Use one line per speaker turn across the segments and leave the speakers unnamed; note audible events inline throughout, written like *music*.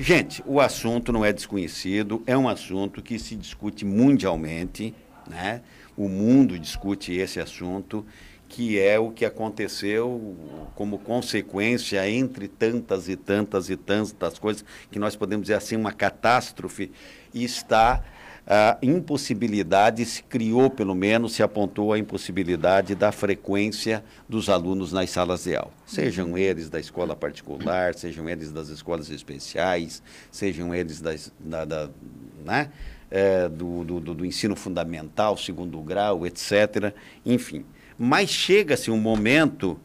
Gente, o assunto não é desconhecido, é um assunto que se discute mundialmente, né? O mundo discute esse assunto, que é o que aconteceu como consequência, entre tantas e tantas e tantas coisas, que nós podemos dizer assim, uma catástrofe, e está a impossibilidade, se criou pelo menos, se apontou a impossibilidade da frequência dos alunos nas salas de aula. Sejam eles da escola particular, sejam eles das escolas especiais, sejam eles das, da, da né? É, do, do, do ensino fundamental, segundo grau, etc. Enfim. Mas chega-se um momento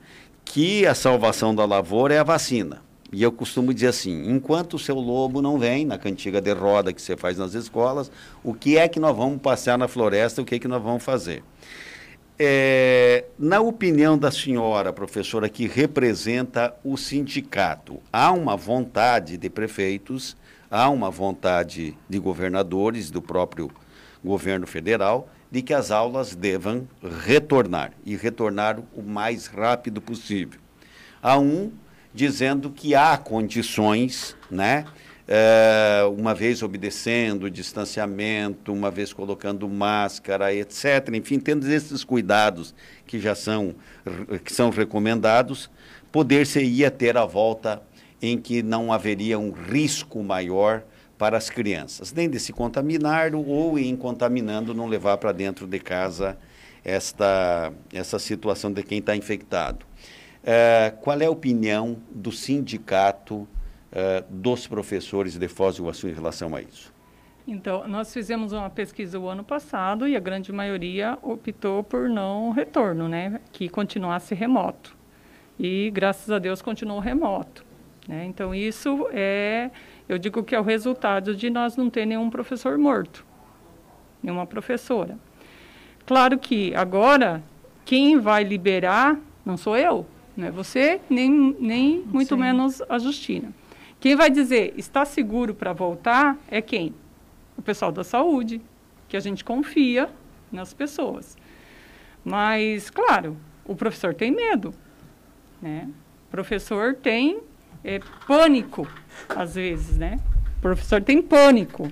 que a salvação da lavoura é a vacina. E eu costumo dizer assim: enquanto o seu lobo não vem, na cantiga de roda que você faz nas escolas, o que é que nós vamos passear na floresta, o que é que nós vamos fazer? É, na opinião da senhora, professora, que representa o sindicato, há uma vontade de prefeitos, há uma vontade de governadores, do próprio governo federal, de que as aulas devam retornar e retornar o mais rápido possível. Há um dizendo que há condições, né? É, uma vez obedecendo o distanciamento, uma vez colocando máscara, etc. Enfim, tendo esses cuidados que já são, que são recomendados, poder-se ia ter a volta em que não haveria um risco maior para as crianças, nem de se contaminar ou em contaminando não levar para dentro de casa esta, essa situação de quem está infectado. É, qual é a opinião do sindicato é, dos professores de Foz do Iguaçu em relação a isso?
Então, nós fizemos uma pesquisa o ano passado e a grande maioria optou por não retorno, né? Que continuasse remoto. E, graças a Deus, continuou remoto. Né? Então, isso é, eu digo que é o resultado de nós não ter nenhum professor morto, nenhuma professora. Claro que agora, quem vai liberar não sou eu, não é você, nem, nem muito Sim. menos a Justina. Quem vai dizer está seguro para voltar é quem? O pessoal da saúde, que a gente confia nas pessoas. Mas, claro, o professor tem medo. Né? O professor tem é, pânico, às vezes, né? O professor tem pânico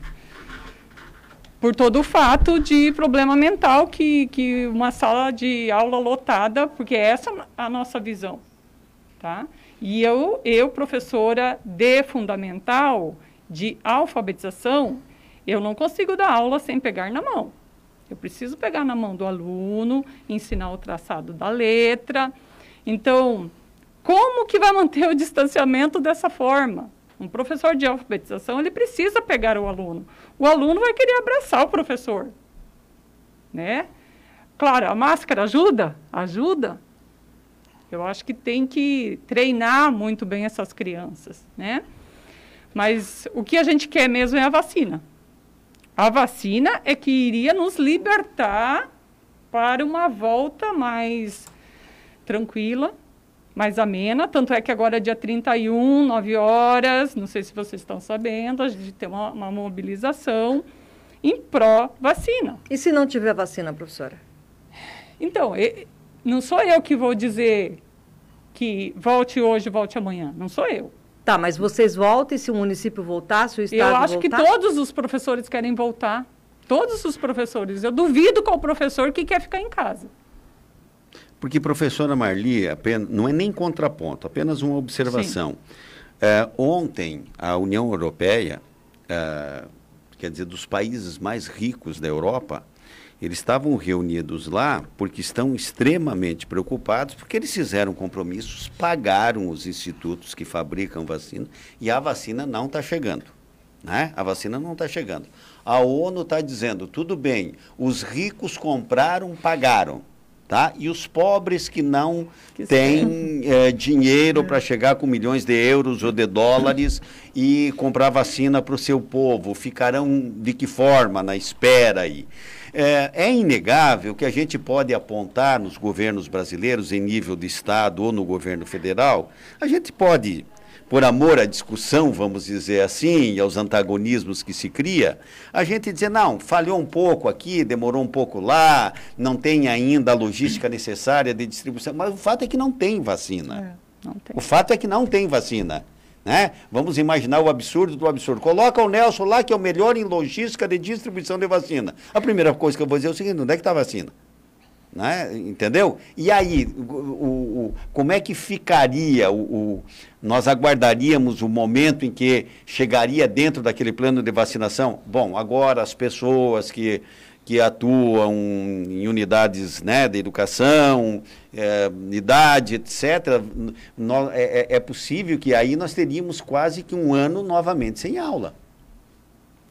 por todo o fato de problema mental que, que uma sala de aula lotada, porque essa é a nossa visão, tá? E eu, eu professora de fundamental, de alfabetização, eu não consigo dar aula sem pegar na mão. Eu preciso pegar na mão do aluno, ensinar o traçado da letra. Então, como que vai manter o distanciamento dessa forma? Um professor de alfabetização, ele precisa pegar o aluno. O aluno vai querer abraçar o professor. Né? Claro, a máscara ajuda? Ajuda. Eu acho que tem que treinar muito bem essas crianças, né? Mas o que a gente quer mesmo é a vacina. A vacina é que iria nos libertar para uma volta mais tranquila, mais amena, tanto é que agora é dia 31, 9 horas, não sei se vocês estão sabendo, a gente tem uma, uma mobilização em pró-vacina.
E se não tiver vacina, professora?
Então, não sou eu que vou dizer que volte hoje, volte amanhã, não sou eu.
Tá, mas vocês voltam e se o município voltar, se o estado
Eu acho
voltar?
que todos os professores querem voltar. Todos os professores. Eu duvido qual professor que quer ficar em casa.
Porque, professora Marli, apenas, não é nem contraponto, apenas uma observação. É, ontem, a União Europeia, é, quer dizer, dos países mais ricos da Europa, eles estavam reunidos lá porque estão extremamente preocupados, porque eles fizeram compromissos, pagaram os institutos que fabricam vacina e a vacina não está chegando. Né? A vacina não está chegando. A ONU está dizendo: tudo bem, os ricos compraram, pagaram. Tá? E os pobres que não que têm é, dinheiro é. para chegar com milhões de euros ou de dólares e comprar vacina para o seu povo, ficarão de que forma na espera aí? É, é, inegável que a gente pode apontar nos governos brasileiros, em nível de Estado ou no governo federal, a gente pode por amor à discussão, vamos dizer assim, e aos antagonismos que se cria, a gente dizer, não, falhou um pouco aqui, demorou um pouco lá, não tem ainda a logística necessária de distribuição. Mas o fato é que não tem vacina. É, não tem. O fato é que não tem vacina. Né? Vamos imaginar o absurdo do absurdo. Coloca o Nelson lá, que é o melhor em logística de distribuição de vacina. A primeira coisa que eu vou dizer é o seguinte: onde é que está a vacina? Né? Entendeu? E aí, o, o, o, como é que ficaria o, Nós aguardaríamos o momento em que chegaria dentro daquele plano de vacinação? Bom, agora as pessoas que, que atuam em unidades né, de educação, é, idade, etc., é, é, é possível que aí nós teríamos quase que um ano novamente sem aula.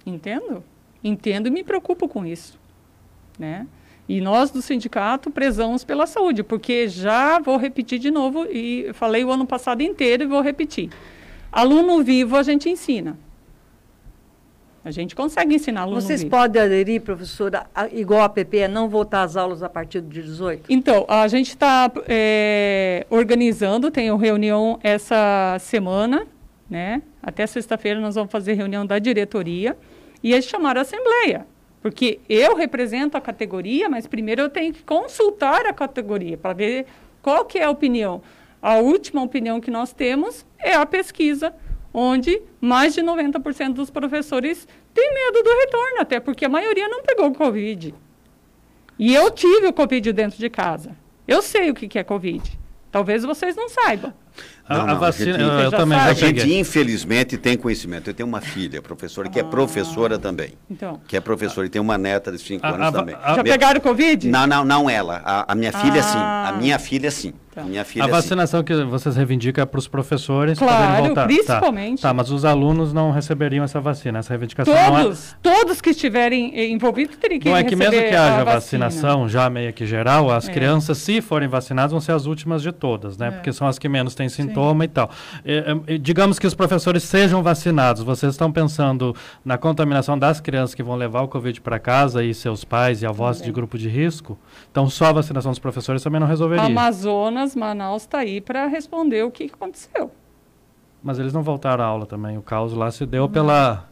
Entendo. Entendo e me preocupo com isso. Né? E nós do sindicato prezamos pela saúde, porque já vou repetir de novo, e falei o ano passado inteiro e vou repetir. Aluno vivo a gente ensina. A gente consegue ensinar aluno
Vocês
vivo.
podem aderir, professora, igual a PP, a não voltar às aulas a partir dia 18?
Então, a gente está é, organizando, tem reunião essa semana, né? Até sexta-feira nós vamos fazer reunião da diretoria e eles chamaram a assembleia. Porque eu represento a categoria, mas primeiro eu tenho que consultar a categoria para ver qual que é a opinião. A última opinião que nós temos é a pesquisa, onde mais de 90% dos professores têm medo do retorno, até porque a maioria não pegou o Covid. E eu tive o Covid dentro de casa. Eu sei o que é Covid. Talvez vocês não saibam.
Não, não, a vacina, a gente, eu, eu também a gente infelizmente tem conhecimento. Eu tenho uma filha, professora, que é ah, é professora também. Então. Que é professora e tem uma neta de 5 anos a, também.
Já pegaram Covid?
Não, não, não ela. A, a minha filha sim. A minha filha sim.
Tá. Minha filha, a vacinação sim. que vocês reivindicam é para os professores
claro,
poderem voltar. Tá.
principalmente.
Tá, tá, mas os alunos não receberiam essa vacina. Essa reivindicação
todos,
não
é... Todos que estiverem envolvidos teriam que
Não é que mesmo que haja
vacinação
já meio que geral, as é. crianças, se forem vacinadas, vão ser as últimas de todas, né? É. Porque são as que menos têm sintoma sim. e tal. E, digamos que os professores sejam vacinados. Vocês estão pensando na contaminação das crianças que vão levar o Covid para casa e seus pais e avós Também. de grupo de risco? Então, só a vacinação dos professores também não resolveria.
Amazonas, Manaus está aí para responder o que aconteceu.
Mas eles não voltaram à aula também. O caos lá se deu não. pela.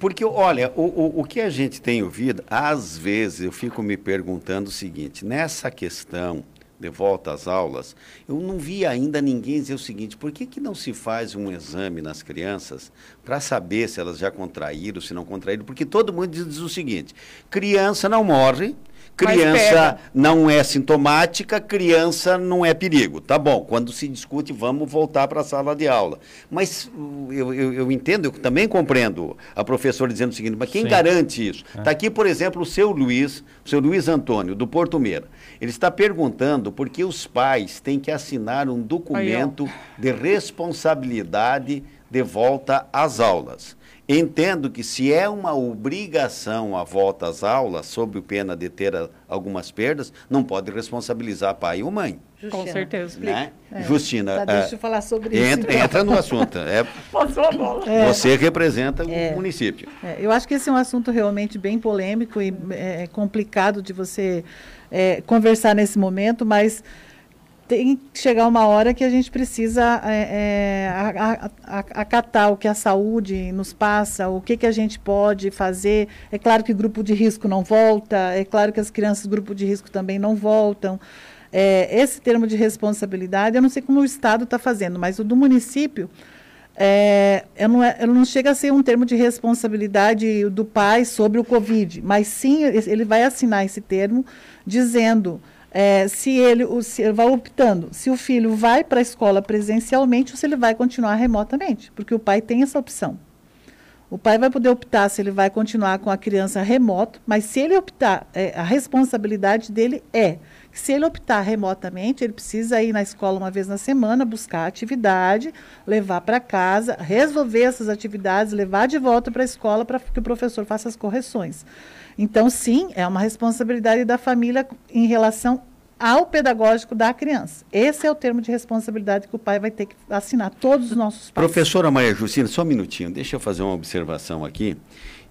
Porque, olha, o, o, o que a gente tem ouvido, às vezes eu fico me perguntando o seguinte: nessa questão de volta às aulas, eu não vi ainda ninguém dizer o seguinte: por que, que não se faz um exame nas crianças para saber se elas já contraíram, se não contraíram? Porque todo mundo diz, diz o seguinte: criança não morre Criança não é sintomática, criança não é perigo. Tá bom, quando se discute, vamos voltar para a sala de aula. Mas uh, eu, eu, eu, entendo, eu também compreendo a professora dizendo o seguinte, mas quem Sim. garante isso? Está é. aqui, por exemplo, o seu Luiz, o seu Luiz Antônio, do Porto Meira. Ele está perguntando por que os pais têm que assinar um documento Aí, de responsabilidade de volta às aulas. Entendo que se é uma obrigação a volta às aulas, sob pena de ter a, algumas perdas, não pode responsabilizar pai ou mãe.
Justina, Com certeza.
Né? É. Justina,
tá, deixa eu falar sobre
entra, isso. Então. Entra no assunto. É, *laughs*
Passou a bola.
É, você representa é, o município.
É, eu acho que esse é um assunto realmente bem polêmico e é, complicado de você é, conversar nesse momento, mas tem que chegar uma hora que a gente precisa é, é, acatar o que a saúde nos passa, o que, que a gente pode fazer. É claro que grupo de risco não volta, é claro que as crianças grupo de risco também não voltam. É, esse termo de responsabilidade, eu não sei como o Estado está fazendo, mas o do município, é, eu não, é, eu não chega a ser um termo de responsabilidade do pai sobre o Covid, mas sim ele vai assinar esse termo dizendo é, se ele, o, se ele vai optando, se o filho vai para a escola presencialmente ou se ele vai continuar remotamente, porque o pai tem essa opção. O pai vai poder optar se ele vai continuar com a criança remoto, mas se ele optar, é, a responsabilidade dele é que se ele optar remotamente, ele precisa ir na escola uma vez na semana, buscar atividade, levar para casa, resolver essas atividades, levar de volta para a escola para que o professor faça as correções. Então, sim, é uma responsabilidade da família em relação ao pedagógico da criança. Esse é o termo de responsabilidade que o pai vai ter que assinar, todos os nossos pais.
Professora Maria Justina, só um minutinho, deixa eu fazer uma observação aqui.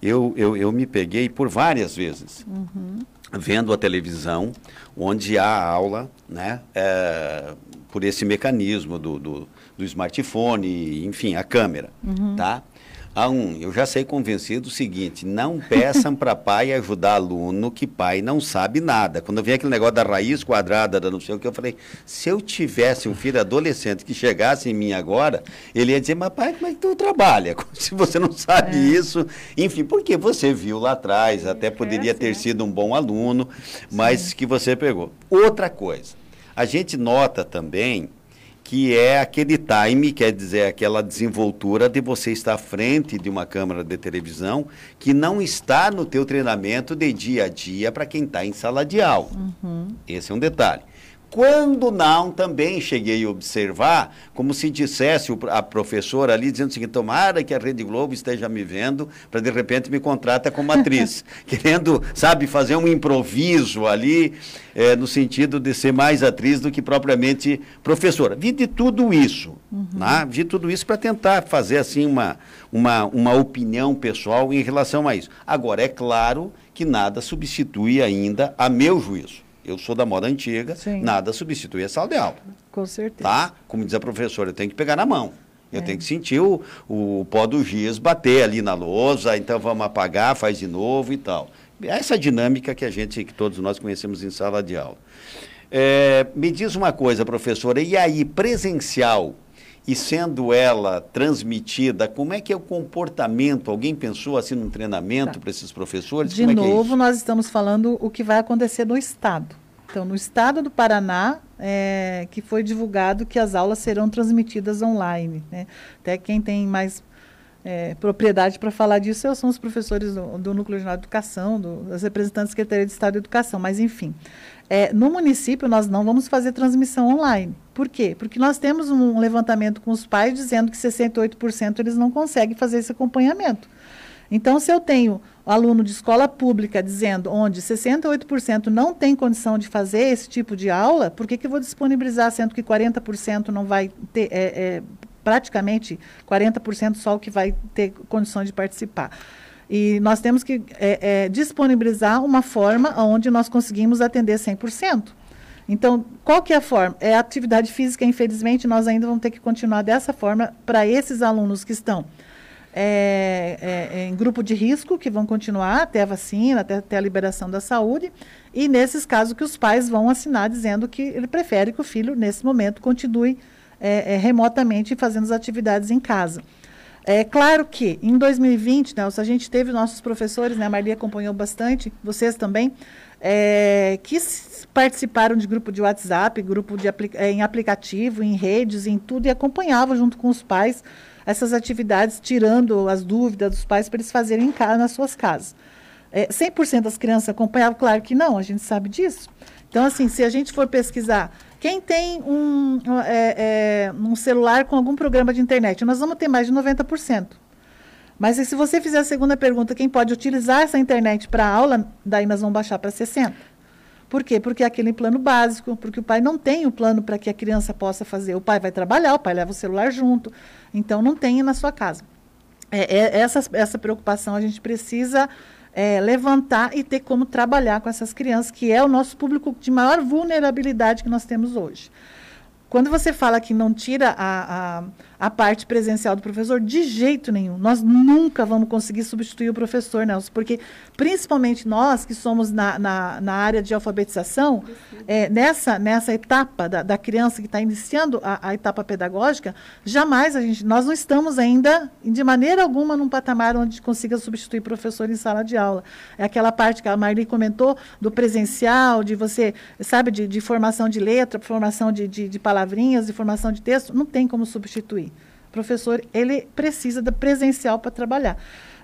Eu, eu, eu me peguei por várias vezes uhum. vendo a televisão, onde há aula, né, é, por esse mecanismo do, do, do, smartphone, enfim, a câmera, uhum. tá? A um, eu já sei convencido o seguinte: não peçam para pai ajudar aluno que pai não sabe nada. Quando eu vi aquele negócio da raiz quadrada, da não sei o que, eu falei: se eu tivesse um filho adolescente que chegasse em mim agora, ele ia dizer: mas pai, como é que tu trabalha? *laughs* Se você não sabe é. isso. Enfim, porque você viu lá atrás, até poderia é ter sido um bom aluno, mas Sim. que você pegou. Outra coisa, a gente nota também que é aquele time, quer dizer, aquela desenvoltura de você estar à frente de uma câmera de televisão que não está no teu treinamento de dia a dia para quem está em sala de aula. Uhum. Esse é um detalhe. Quando não, também cheguei a observar, como se dissesse a professora ali, dizendo o seguinte: tomara que a Rede Globo esteja me vendo, para de repente me contrata como atriz. *laughs* Querendo, sabe, fazer um improviso ali, é, no sentido de ser mais atriz do que propriamente professora. Vi de tudo isso, uhum. né? vi tudo isso para tentar fazer assim uma, uma, uma opinião pessoal em relação a isso. Agora, é claro que nada substitui ainda, a meu juízo eu sou da moda antiga, Sim. nada substitui a sala de aula.
Com certeza.
Tá? Como diz a professora, eu tenho que pegar na mão. Eu é. tenho que sentir o, o pó do giz bater ali na lousa, então vamos apagar, faz de novo e tal. Essa dinâmica que a gente, que todos nós conhecemos em sala de aula. É, me diz uma coisa, professora, e aí, presencial, e sendo ela transmitida, como é que é o comportamento? Alguém pensou assim num treinamento tá. para esses professores?
De
como
novo,
é é
nós estamos falando o que vai acontecer no Estado. Então, no Estado do Paraná, é, que foi divulgado que as aulas serão transmitidas online. Né? Até quem tem mais é, propriedade para falar disso são os professores do, do Núcleo de Educação, do, representantes da Secretaria de Estado de Educação. Mas, enfim, é, no município, nós não vamos fazer transmissão online. Por quê? Porque nós temos um levantamento com os pais dizendo que 68% eles não conseguem fazer esse acompanhamento. Então, se eu tenho aluno de escola pública dizendo onde 68% não tem condição de fazer esse tipo de aula, por que, que eu vou disponibilizar, sendo que 40% não vai ter, é, é, praticamente 40% só o que vai ter condições de participar? E nós temos que é, é, disponibilizar uma forma onde nós conseguimos atender 100%. Então, qual que é a forma? É a atividade física, infelizmente, nós ainda vamos ter que continuar dessa forma para esses alunos que estão é, é, é, em grupo de risco, que vão continuar até a vacina, até, até, a liberação da saúde, e nesses casos que os pais vão assinar dizendo que ele prefere que o filho, nesse momento, continue é, é, remotamente fazendo as atividades em casa. É claro que em 2020, Nelson, a gente teve nossos professores, né, a Marli acompanhou bastante, vocês também, é, que participaram de grupo de WhatsApp, grupo de é, em aplicativo, em redes, em tudo, e acompanhavam junto com os pais essas atividades, tirando as dúvidas dos pais para eles fazerem em casa, nas suas casas. É, 100% das crianças acompanhavam? Claro que não, a gente sabe disso. Então, assim, se a gente for pesquisar quem tem um, é, é, um celular com algum programa de internet, nós vamos ter mais de 90%. Mas se você fizer a segunda pergunta, quem pode utilizar essa internet para aula, daí nós vamos baixar para 60%. Por quê? Porque é aquele plano básico, porque o pai não tem o plano para que a criança possa fazer. O pai vai trabalhar, o pai leva o celular junto, então não tem na sua casa. É, é, essa, essa preocupação a gente precisa é, levantar e ter como trabalhar com essas crianças, que é o nosso público de maior vulnerabilidade que nós temos hoje. Quando você fala que não tira a, a, a, parte presencial do professor, de jeito nenhum. Nós nunca vamos conseguir substituir o professor, Nelson, porque principalmente nós que somos na, na, na área de alfabetização, é, nessa, nessa etapa da, da criança que está iniciando a, a, etapa pedagógica, jamais a gente, nós não estamos ainda, de maneira alguma, num patamar onde consiga substituir professor em sala de aula. É aquela parte que a Marli comentou do presencial, de você, sabe, de, de formação de letra, formação de, de, de palavrinhas de formação de texto, não tem como substituir. Professor, ele precisa da presencial para trabalhar.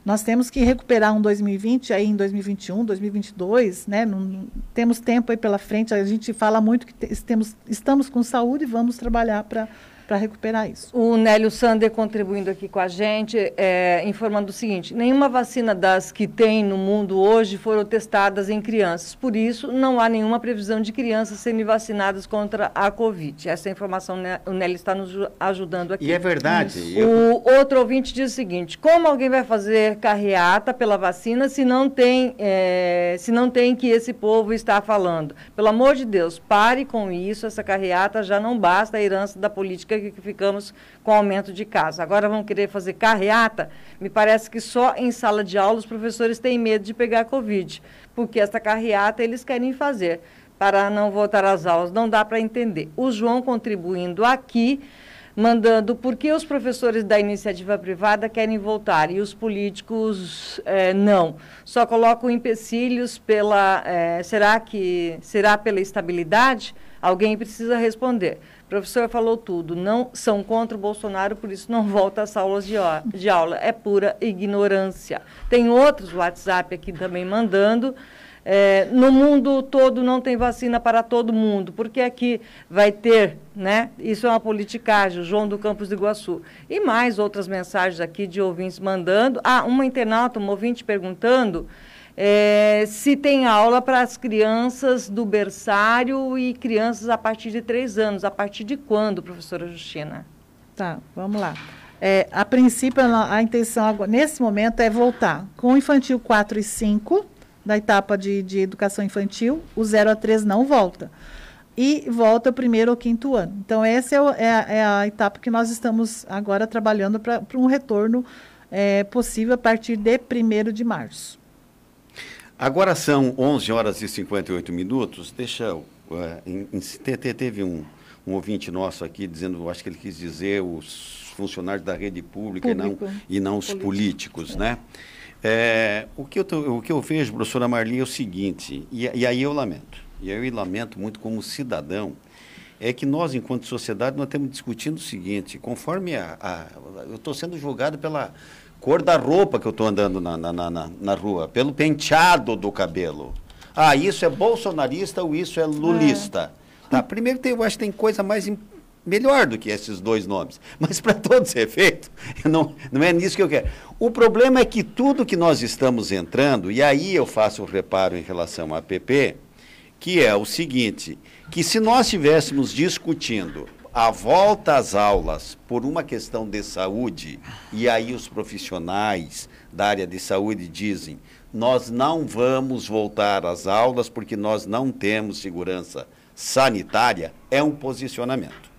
Nós temos que recuperar um 2020 aí em 2021, 2022, né? Não, temos tempo aí pela frente. A gente fala muito que temos, estamos com saúde e vamos trabalhar para para recuperar isso.
O Nélio Sander contribuindo aqui com a gente, é, informando o seguinte: nenhuma vacina das que tem no mundo hoje foram testadas em crianças, por isso não há nenhuma previsão de crianças serem vacinadas contra a Covid. Essa informação né, o Nélio está nos ajudando aqui.
E é verdade.
Eu... O outro ouvinte diz o seguinte: como alguém vai fazer carreata pela vacina se não tem, é, se não tem que esse povo está falando? Pelo amor de Deus, pare com isso, essa carreata já não basta a herança da política que ficamos com aumento de casos. Agora vão querer fazer carreata? Me parece que só em sala de aula os professores têm medo de pegar Covid, porque essa carreata eles querem fazer para não voltar às aulas. Não dá para entender. O João contribuindo aqui mandando por que os professores da iniciativa privada querem voltar e os políticos é, não. Só colocam empecilhos pela. É, será que será pela estabilidade? Alguém precisa responder. Professor falou tudo. Não são contra o Bolsonaro, por isso não *laughs* volta às aulas de, de aula. É pura ignorância. Tem outros WhatsApp aqui também mandando. É, no mundo todo não tem vacina para todo mundo, porque aqui vai ter, né? Isso é uma politicagem, João do Campos do Iguaçu. E mais outras mensagens aqui de ouvintes mandando. Ah, uma internauta, um ouvinte perguntando é, se tem aula para as crianças do berçário e crianças a partir de três anos. A partir de quando, professora Justina?
Tá, vamos lá. É, a princípio, a intenção nesse momento é voltar com o infantil 4 e 5 da etapa de, de educação infantil, o 0 a 3 não volta. E volta o primeiro ou quinto ano. Então, essa é, o, é, a, é a, etapa que nós estamos agora trabalhando para um retorno é, possível a partir de 1 de março.
Agora são 11 horas e 58 minutos. Deixa eu. Uh, teve um, um ouvinte nosso aqui dizendo, acho que ele quis dizer os funcionários da rede pública e não, e não os políticos, né? É, o, que eu tô, o que eu vejo, professora Marli, é o seguinte, e, e aí eu lamento, e aí eu lamento muito como cidadão, é que nós, enquanto sociedade, nós estamos discutindo o seguinte, conforme a, a eu estou sendo julgado pela cor da roupa que eu estou andando na, na, na, na, rua, pelo penteado do cabelo. Ah, isso é bolsonarista ou isso é lulista? É. Tá, primeiro, tem, eu acho que tem coisa mais melhor do que esses dois nomes. Mas para todos os efeitos, não, não é nisso que eu quero. O problema é que tudo que nós estamos entrando, e aí eu faço o reparo em relação à APP, que é o seguinte, que se nós estivéssemos discutindo a volta às aulas por uma questão de saúde, e aí os profissionais da área de saúde dizem, nós não vamos voltar às aulas porque nós não temos segurança sanitária, é um posicionamento.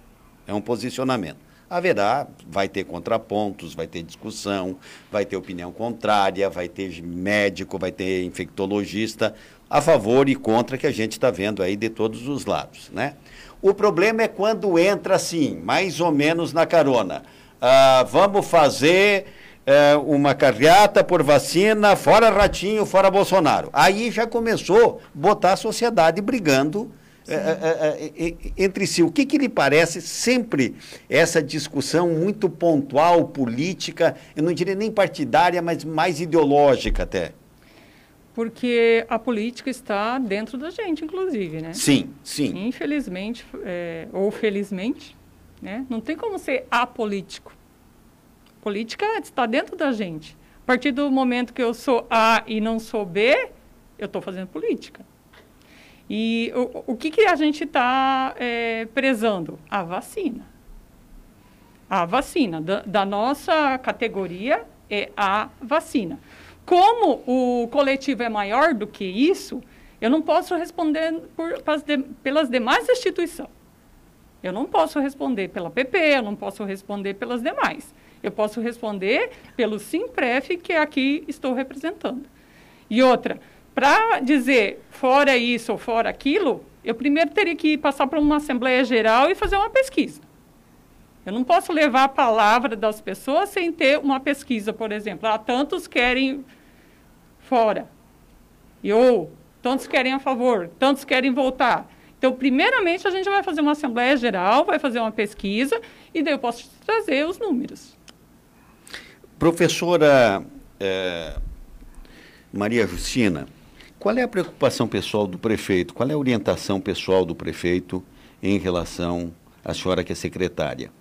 É um posicionamento. Haverá, vai ter contrapontos, vai ter discussão, vai ter opinião contrária, vai ter médico, vai ter infectologista a favor e contra que a gente está vendo aí de todos os lados, né? O problema é quando entra assim, mais ou menos na carona. Ah, vamos fazer eh, uma carreata por vacina, fora Ratinho, fora Bolsonaro. Aí já começou a botar a sociedade brigando é, é, é, entre si. O que, que lhe parece sempre essa discussão muito pontual, política, eu não diria nem partidária, mas mais ideológica até?
Porque a política está dentro da gente, inclusive, né?
Sim, sim.
Infelizmente, é, ou felizmente, né? não tem como ser apolítico. Política está dentro da gente. A partir do momento que eu sou A e não sou B, eu estou fazendo política. E o, o que, que a gente está é, prezando? A vacina. A vacina. Da, da nossa categoria é a vacina. Como o coletivo é maior do que isso, eu não posso responder por, pelas demais instituições. Eu não posso responder pela PP, eu não posso responder pelas demais. Eu posso responder pelo Simpref, que aqui estou representando. E outra, para dizer fora isso ou fora aquilo, eu primeiro teria que passar por uma Assembleia Geral e fazer uma pesquisa. Eu não posso levar a palavra das pessoas sem ter uma pesquisa, por exemplo. Ah, tantos querem fora. E ou tantos querem a favor, tantos querem voltar. Então, primeiramente, a gente vai fazer uma Assembleia Geral, vai fazer uma pesquisa, e daí eu posso trazer os números.
Professora é, Maria Justina, qual é a preocupação pessoal do prefeito? Qual é a orientação pessoal do prefeito em relação à senhora que é secretária?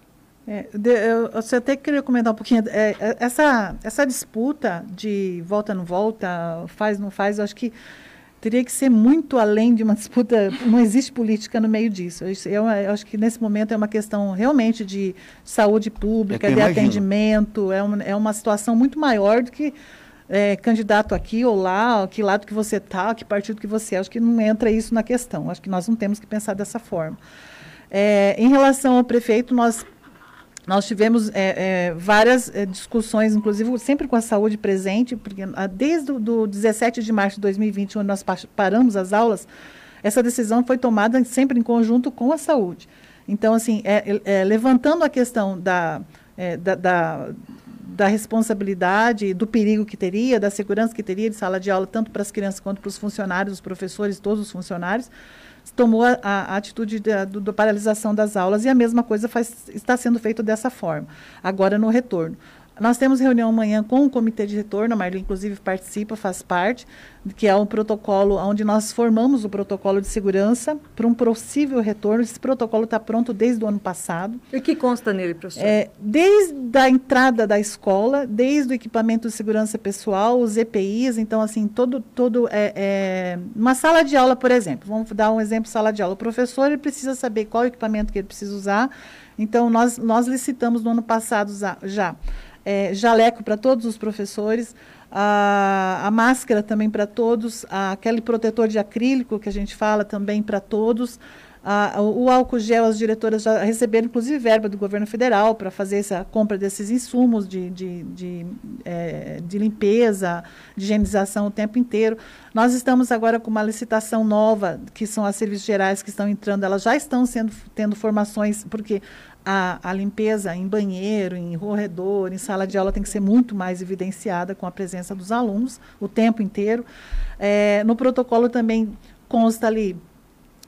É, de, eu, você até queria comentar um pouquinho. É, é, essa, essa disputa de volta não volta, faz não faz, eu acho que teria que ser muito além de uma disputa. Não existe política no meio disso. Eu, eu acho que nesse momento é uma questão realmente de saúde pública, é de imagino. atendimento. É uma, é uma situação muito maior do que é, candidato aqui ou lá, que lado que você está, que partido que você é. Acho que não entra isso na questão. Acho que nós não temos que pensar dessa forma. É, em relação ao prefeito, nós nós tivemos é, é, várias é, discussões, inclusive sempre com a saúde presente, porque ah, desde o do 17 de março de 2020, onde nós paramos as aulas, essa decisão foi tomada sempre em conjunto com a saúde. Então, assim, é, é, levantando a questão da, é, da, da, da, responsabilidade, do perigo que teria, da segurança que teria de sala de aula, tanto para as crianças quanto para os funcionários, os professores, todos os funcionários, tomou a, a atitude da paralisação das aulas e a mesma coisa faz, está sendo feito dessa forma, agora no retorno. Nós temos reunião amanhã com o comitê de retorno, a Marli inclusive participa, faz parte, que é um protocolo onde nós formamos o protocolo de segurança para um possível retorno. Esse protocolo está pronto desde o ano passado.
E o que consta nele, professor?
É, desde a entrada da escola, desde o equipamento de segurança pessoal, os EPIs, então assim, todo, todo é, é, uma sala de aula, por exemplo, vamos dar um exemplo, sala de aula. O professor ele precisa saber qual equipamento que ele precisa usar. Então, nós, nós licitamos no ano passado já é, jaleco para todos os professores, a, a máscara também para todos, a, aquele protetor de acrílico que a gente fala também para todos, a, o álcool gel, as diretoras já receberam, inclusive, verba do governo federal para fazer essa compra desses insumos de, de, de, é, de, limpeza, de higienização o tempo inteiro. Nós estamos agora com uma licitação nova, que são as serviços gerais que estão entrando, elas já estão sendo, tendo formações, porque a, a, limpeza em banheiro, em corredor, em sala de aula tem que ser muito mais evidenciada com a presença dos alunos o tempo inteiro. É, no protocolo também consta ali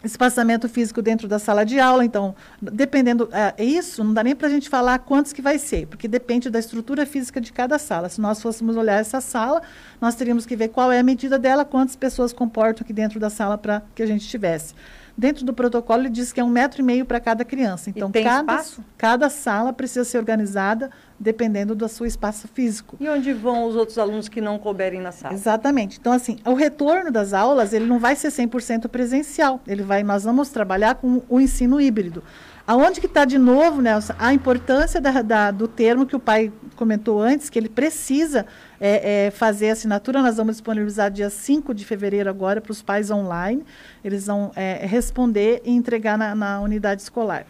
espaçamento físico dentro da sala de aula, então, dependendo, é, isso não dá nem para a gente falar quantos que vai ser, porque depende da estrutura física de cada sala. Se nós fôssemos olhar essa sala, nós teríamos que ver qual é a medida dela, quantas pessoas comportam aqui dentro da sala para que a gente tivesse. Dentro do protocolo, ele diz que é um metro e meio para cada criança. Então, cada, cada sala precisa ser organizada dependendo do seu espaço físico.
E onde vão os outros alunos que não couberem na sala?
Exatamente. Então, assim, o retorno das aulas, ele não vai ser 100% presencial. Ele vai, nós vamos trabalhar com o ensino híbrido. Aonde que está de novo, Nelson, a importância da, da, do termo que o pai comentou antes, que ele precisa é, é, fazer assinatura. Nós vamos disponibilizar dia 5 de fevereiro agora para os pais online. Eles vão é, responder e entregar na, na unidade escolar.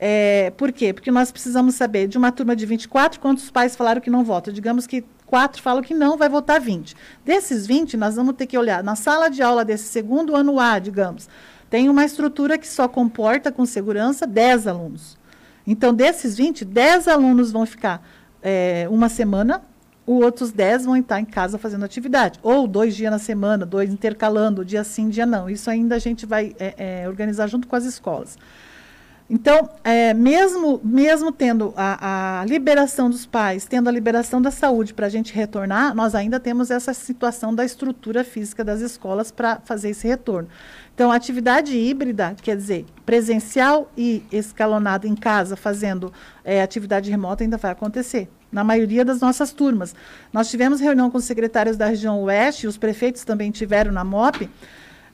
É, por quê? Porque nós precisamos saber de uma turma de 24, quantos pais falaram que não votam. Digamos que quatro falam que não, vai votar 20. Desses 20, nós vamos ter que olhar na sala de aula desse segundo ano A, digamos tem uma estrutura que só comporta com segurança 10 alunos. Então, desses 20, 10 alunos vão ficar é, uma semana, os outros 10 vão estar em casa fazendo atividade. Ou dois dias na semana, dois intercalando, dia sim, dia não. Isso ainda a gente vai é, é, organizar junto com as escolas. Então, é, mesmo, mesmo tendo a, a, liberação dos pais, tendo a liberação da saúde para a gente retornar, nós ainda temos essa situação da estrutura física das escolas para fazer esse retorno. Então, a atividade híbrida, quer dizer, presencial e escalonado em casa, fazendo é, atividade remota, ainda vai acontecer. Na maioria das nossas turmas. Nós tivemos reunião com os secretários da região oeste, os prefeitos também tiveram na MOP.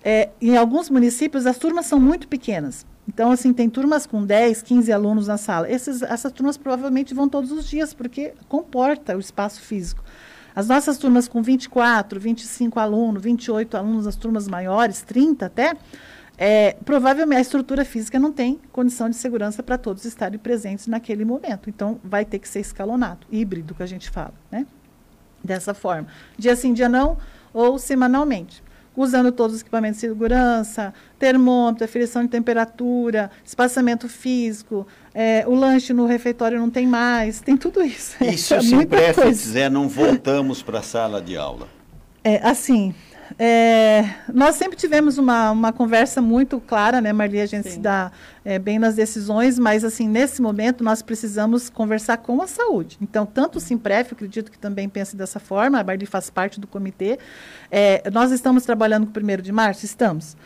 É, em alguns municípios, as turmas são muito pequenas. Então, assim, tem turmas com 10, 15 alunos na sala. Esses, essas turmas provavelmente vão todos os dias, porque comporta o espaço físico. As nossas turmas com 24, 25 alunos, 28 alunos, as turmas maiores, 30 até, é, provavelmente a estrutura física não tem condição de segurança para todos estarem presentes naquele momento. Então, vai ter que ser escalonado, híbrido, que a gente fala, né? Dessa forma. Dia sim, dia não, ou semanalmente usando todos os equipamentos de segurança, termômetro, aferição de temperatura, espaçamento físico, é, o lanche no refeitório não tem mais, tem tudo isso.
E se o Simpref quiser, não voltamos para a sala de aula?
É, assim, é, nós sempre tivemos uma, uma conversa muito clara, né, Marli? A gente Sim. se dá é, bem nas decisões, mas, assim, nesse momento, nós precisamos conversar com a saúde. Então, tanto o Simpref, eu acredito que também pense dessa forma, a Marli faz parte do comitê. É, nós estamos trabalhando com o primeiro de março? Estamos.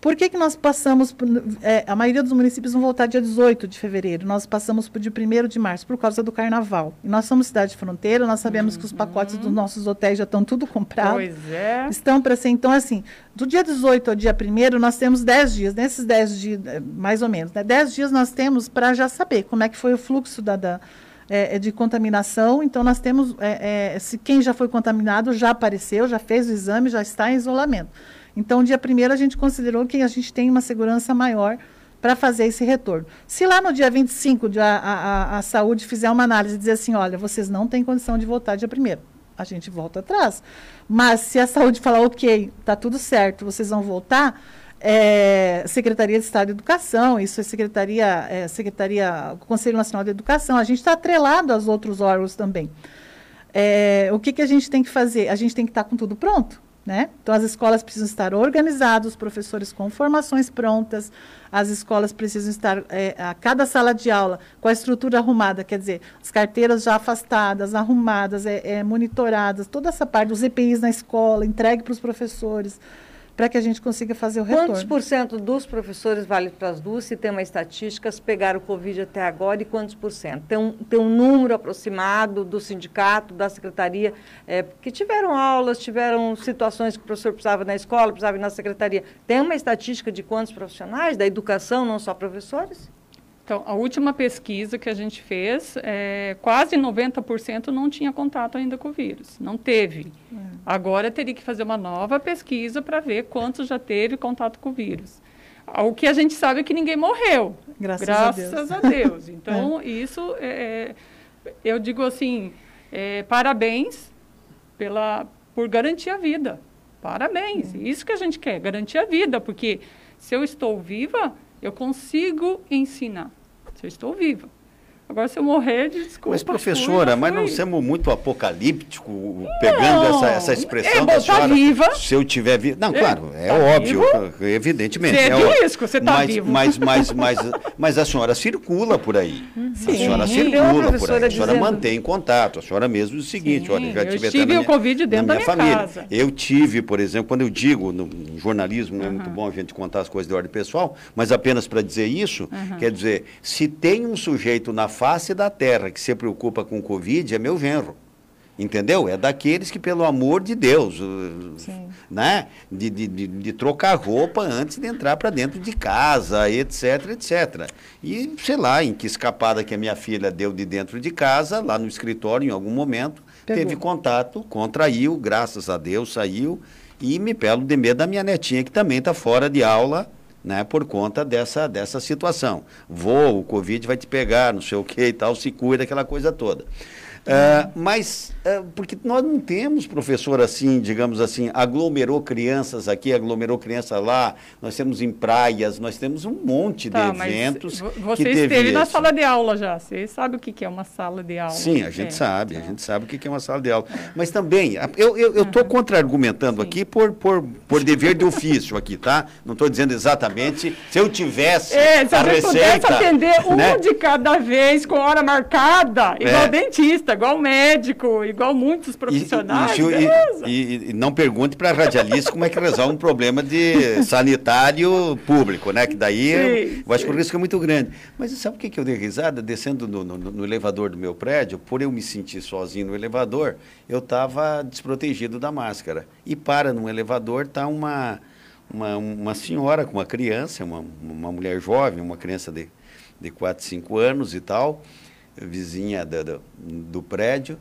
Por que, que nós passamos, por, é, a maioria dos municípios vão voltar dia 18 de fevereiro, nós passamos para o dia 1 de março, por causa do carnaval. E nós somos cidade de fronteira, nós sabemos uhum. que os pacotes dos nossos hotéis já estão tudo comprados.
Pois é.
Estão para ser, então assim, do dia 18 ao dia 1 nós temos 10 dias, nesses 10 dias, é, mais ou menos, né, 10 dias nós temos para já saber como é que foi o fluxo da, da é, é, de contaminação. Então, nós temos, é, é, se quem já foi contaminado já apareceu, já fez o exame, já está em isolamento. Então, dia primeiro a gente considerou que a gente tem uma segurança maior para fazer esse retorno. Se lá no dia 25 de a, a, a saúde fizer uma análise e dizer assim, olha, vocês não têm condição de voltar dia primeiro, a gente volta atrás. Mas se a saúde falar, ok, está tudo certo, vocês vão voltar, é, Secretaria de Estado de Educação, isso é Secretaria, é, Secretaria, Conselho Nacional de Educação, a gente está atrelado aos outros órgãos também. É, o que, que a gente tem que fazer? A gente tem que estar tá com tudo pronto. Né? Então, as escolas precisam estar organizadas, os professores com formações prontas, as escolas precisam estar, é, a cada sala de aula, com a estrutura arrumada, quer dizer, as carteiras já afastadas, arrumadas, é, é monitoradas, toda essa parte, os EPIs na escola, entregue para os professores, para que a gente consiga fazer o retorno.
Quantos por cento dos professores, vale para as duas, se tem uma estatística, pegaram o Covid até agora e quantos por cento? Tem um, tem um número aproximado do sindicato, da secretaria, é, que tiveram aulas, tiveram situações que o professor precisava na escola, precisava ir na secretaria. Tem uma estatística de quantos profissionais da educação, não só professores?
Então, a última pesquisa que a gente fez, é, quase 90% não tinha contato ainda com o vírus. Não teve. É. Agora teria que fazer uma nova pesquisa para ver quantos já teve contato com o vírus. O que a gente sabe é que ninguém morreu.
Graças,
graças
a
Deus. A Deus. *laughs* Então, é. isso, é, eu digo assim, é, parabéns pela, por garantir a vida. Parabéns. É. Isso que a gente quer, garantir a vida, porque se eu estou viva, eu consigo ensinar. Se eu estou viva. Agora, se eu morrer, desculpa.
Mas, professora, mas não somos muito apocalíptico pegando não, essa, essa expressão é, da senhora?
viva.
Se eu tiver vivo. Não, claro, é tá óbvio, vivo? evidentemente.
Você é,
é
de risco, você está vivo.
Mas, mas, *laughs* mas, mas a senhora circula por aí. Sim, a senhora circula por aí. A senhora dizendo... mantém contato. A senhora mesmo diz o seguinte: Sim, olha, já tive
eu tive
minha,
o Covid dentro da minha, família. Casa.
Eu tive, por exemplo, quando eu digo no jornalismo, não é muito bom a gente contar as coisas de ordem pessoal, mas apenas para dizer isso, quer dizer, se tem um sujeito na face da terra, que se preocupa com o Covid é meu genro. Entendeu? É daqueles que, pelo amor de Deus, Sim. né? De, de, de, de, trocar roupa antes de entrar para dentro de casa, etc, etc. E sei lá em que escapada que a minha filha deu de dentro de casa, lá no escritório, em algum momento, Pegou. teve contato, contraiu, graças a Deus, saiu. E me pelo de medo da minha netinha, que também está fora de aula né, por conta dessa, dessa situação. Voo, o Covid vai te pegar, não sei o que e tal, se cuida, aquela coisa toda. Uh, mas, uh, porque nós não temos professor assim, digamos assim, aglomerou crianças aqui, aglomerou crianças lá, nós temos em praias, nós temos um monte
tá,
de eventos.
Você esteve na sala de aula já, você sabe o que é uma sala de aula.
Sim, a gente é, sabe, a gente sabe o que é uma sala de aula. É. Mas também, eu estou uhum. contra-argumentando aqui por, por, por dever de ofício aqui, tá? Não estou dizendo exatamente, se eu tivesse
é, se
a,
a
receita...
pudesse atender um né? de cada vez, com hora marcada, igual é. dentista, igual médico, igual muitos profissionais.
E, e, e não pergunte para a radialista como é que resolve um problema de *laughs* sanitário público, né? Que daí sim, eu, acho que o risco é muito grande. Mas sabe o que, que eu dei risada? Descendo no, no, no elevador do meu prédio, por eu me sentir sozinho no elevador, eu estava desprotegido da máscara. E para no elevador, tá uma, uma, uma senhora com uma criança, uma, uma mulher jovem, uma criança de, de 4, 5 anos e tal vizinha do, do, do prédio,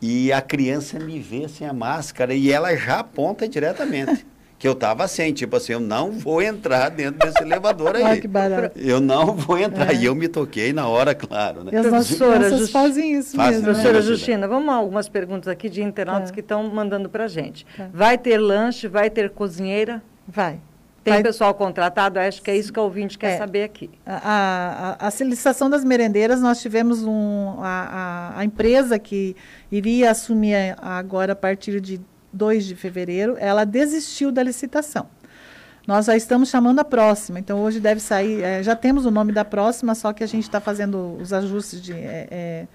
e a criança me vê sem a máscara e ela já aponta diretamente. *laughs* que eu estava sem, tipo assim, eu não vou entrar dentro desse elevador *laughs* aí.
Ai, que barato.
Eu não vou entrar. É. E eu me toquei na hora, claro. Né?
E as professoras Just... fazem isso Faz, mesmo.
Professora né? Justina, vamos a algumas perguntas aqui de internautas é. que estão mandando para a gente. É. Vai ter lanche, vai ter cozinheira?
Vai.
Tem Vai... pessoal contratado? Acho que é isso que o ouvinte quer é, saber aqui.
A, a, a, solicitação das merendeiras, nós tivemos um, a, a, a empresa que iria assumir agora a partir de 2 de fevereiro, ela desistiu da licitação. Nós já estamos chamando a próxima, então hoje deve sair, é, já temos o nome da próxima, só que a gente está fazendo os ajustes de, é,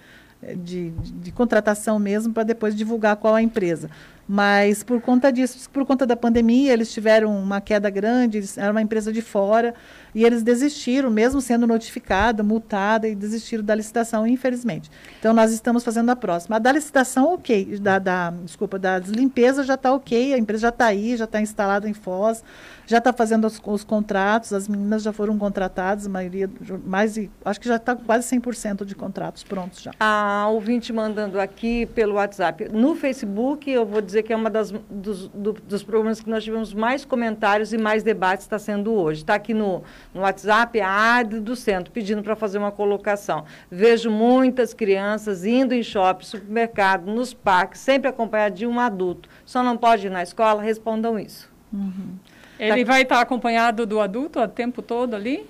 é, de, de, de contratação mesmo para depois divulgar qual a empresa. Mas por conta disso, por conta da pandemia, eles tiveram uma queda grande, era uma empresa de fora, e eles desistiram, mesmo sendo notificada, multada, e desistiram da licitação, infelizmente. Então, nós estamos fazendo a próxima. A da licitação, ok, da, da desculpa, da limpeza já está ok, a empresa já está aí, já está instalada em Foz, já está fazendo os, os, contratos, as meninas já foram contratadas, a maioria, mais de, acho que já está quase 100% de contratos prontos já.
A ouvinte mandando aqui pelo WhatsApp. No Facebook, eu vou dizer dizer que é das dos, do, dos programas que nós tivemos mais comentários e mais debates está sendo hoje. Está aqui no, no WhatsApp a Adi do Centro pedindo para fazer uma colocação. Vejo muitas crianças indo em shopping, supermercado, nos parques, sempre acompanhado de um adulto. Só não pode ir na escola? Respondam isso.
Uhum. Ele tá... vai estar acompanhado do adulto o tempo todo ali?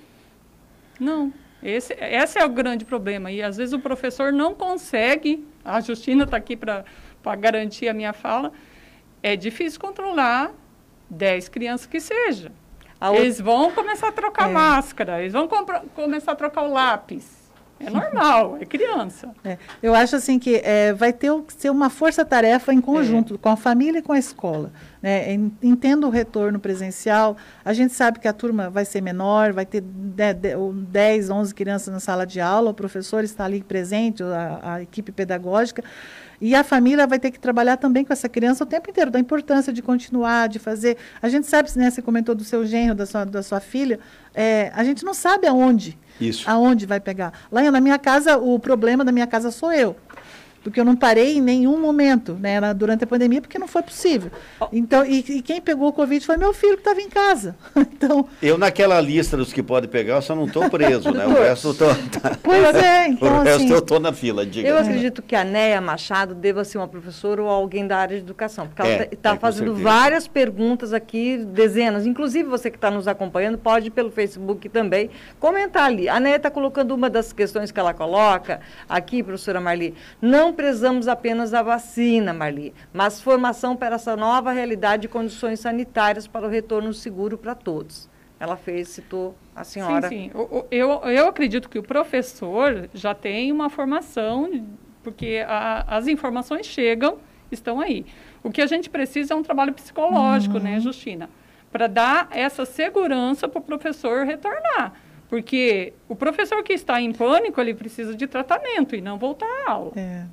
Não. Esse, esse é o grande problema. E às vezes o professor não consegue, a Justina está aqui para garantir a minha fala, é difícil controlar 10 crianças que seja. Eles vão começar a trocar é. máscara, eles vão começar a trocar o lápis. É normal, é criança.
É. Eu acho assim que é, vai ter que ser uma força-tarefa em conjunto, é. com a família e com a escola. Né? Entendo o retorno presencial, a gente sabe que a turma vai ser menor, vai ter 10, 11 crianças na sala de aula, o professor está ali presente, a, a equipe pedagógica, e a família vai ter que trabalhar também com essa criança o tempo inteiro, da importância de continuar, de fazer. A gente sabe, né, você comentou do seu genro, da sua, da sua filha, é, a gente não sabe aonde. Isso. Aonde vai pegar. Lá na minha casa, o problema da minha casa sou eu porque eu não parei em nenhum momento né, durante a pandemia, porque não foi possível. Então, e, e quem pegou o Covid foi meu filho que estava em casa. *laughs* então,
eu, naquela lista dos que pode pegar, eu só não estou preso, né? O resto eu tô,
tá, Pois é, *laughs* então.
O resto assim, eu estou na fila, diga.
Eu acredito que a Néia Machado deva ser uma professora ou alguém da área de educação, porque ela está é, tá é, fazendo várias perguntas aqui, dezenas. Inclusive, você que está nos acompanhando, pode pelo Facebook também comentar ali. A Néia está colocando uma das questões que ela coloca aqui, professora Marli. Não prezamos apenas a vacina, Marli, mas formação para essa nova realidade de condições sanitárias para o retorno seguro para todos. Ela fez, citou a senhora.
Sim, sim. Eu, eu acredito que o professor já tem uma formação, porque a, as informações chegam, estão aí. O que a gente precisa é um trabalho psicológico, né, uhum. né, Justina? Para dar essa segurança para o professor retornar. Porque o professor que está em pânico, ele precisa de tratamento e não voltar à aula. É.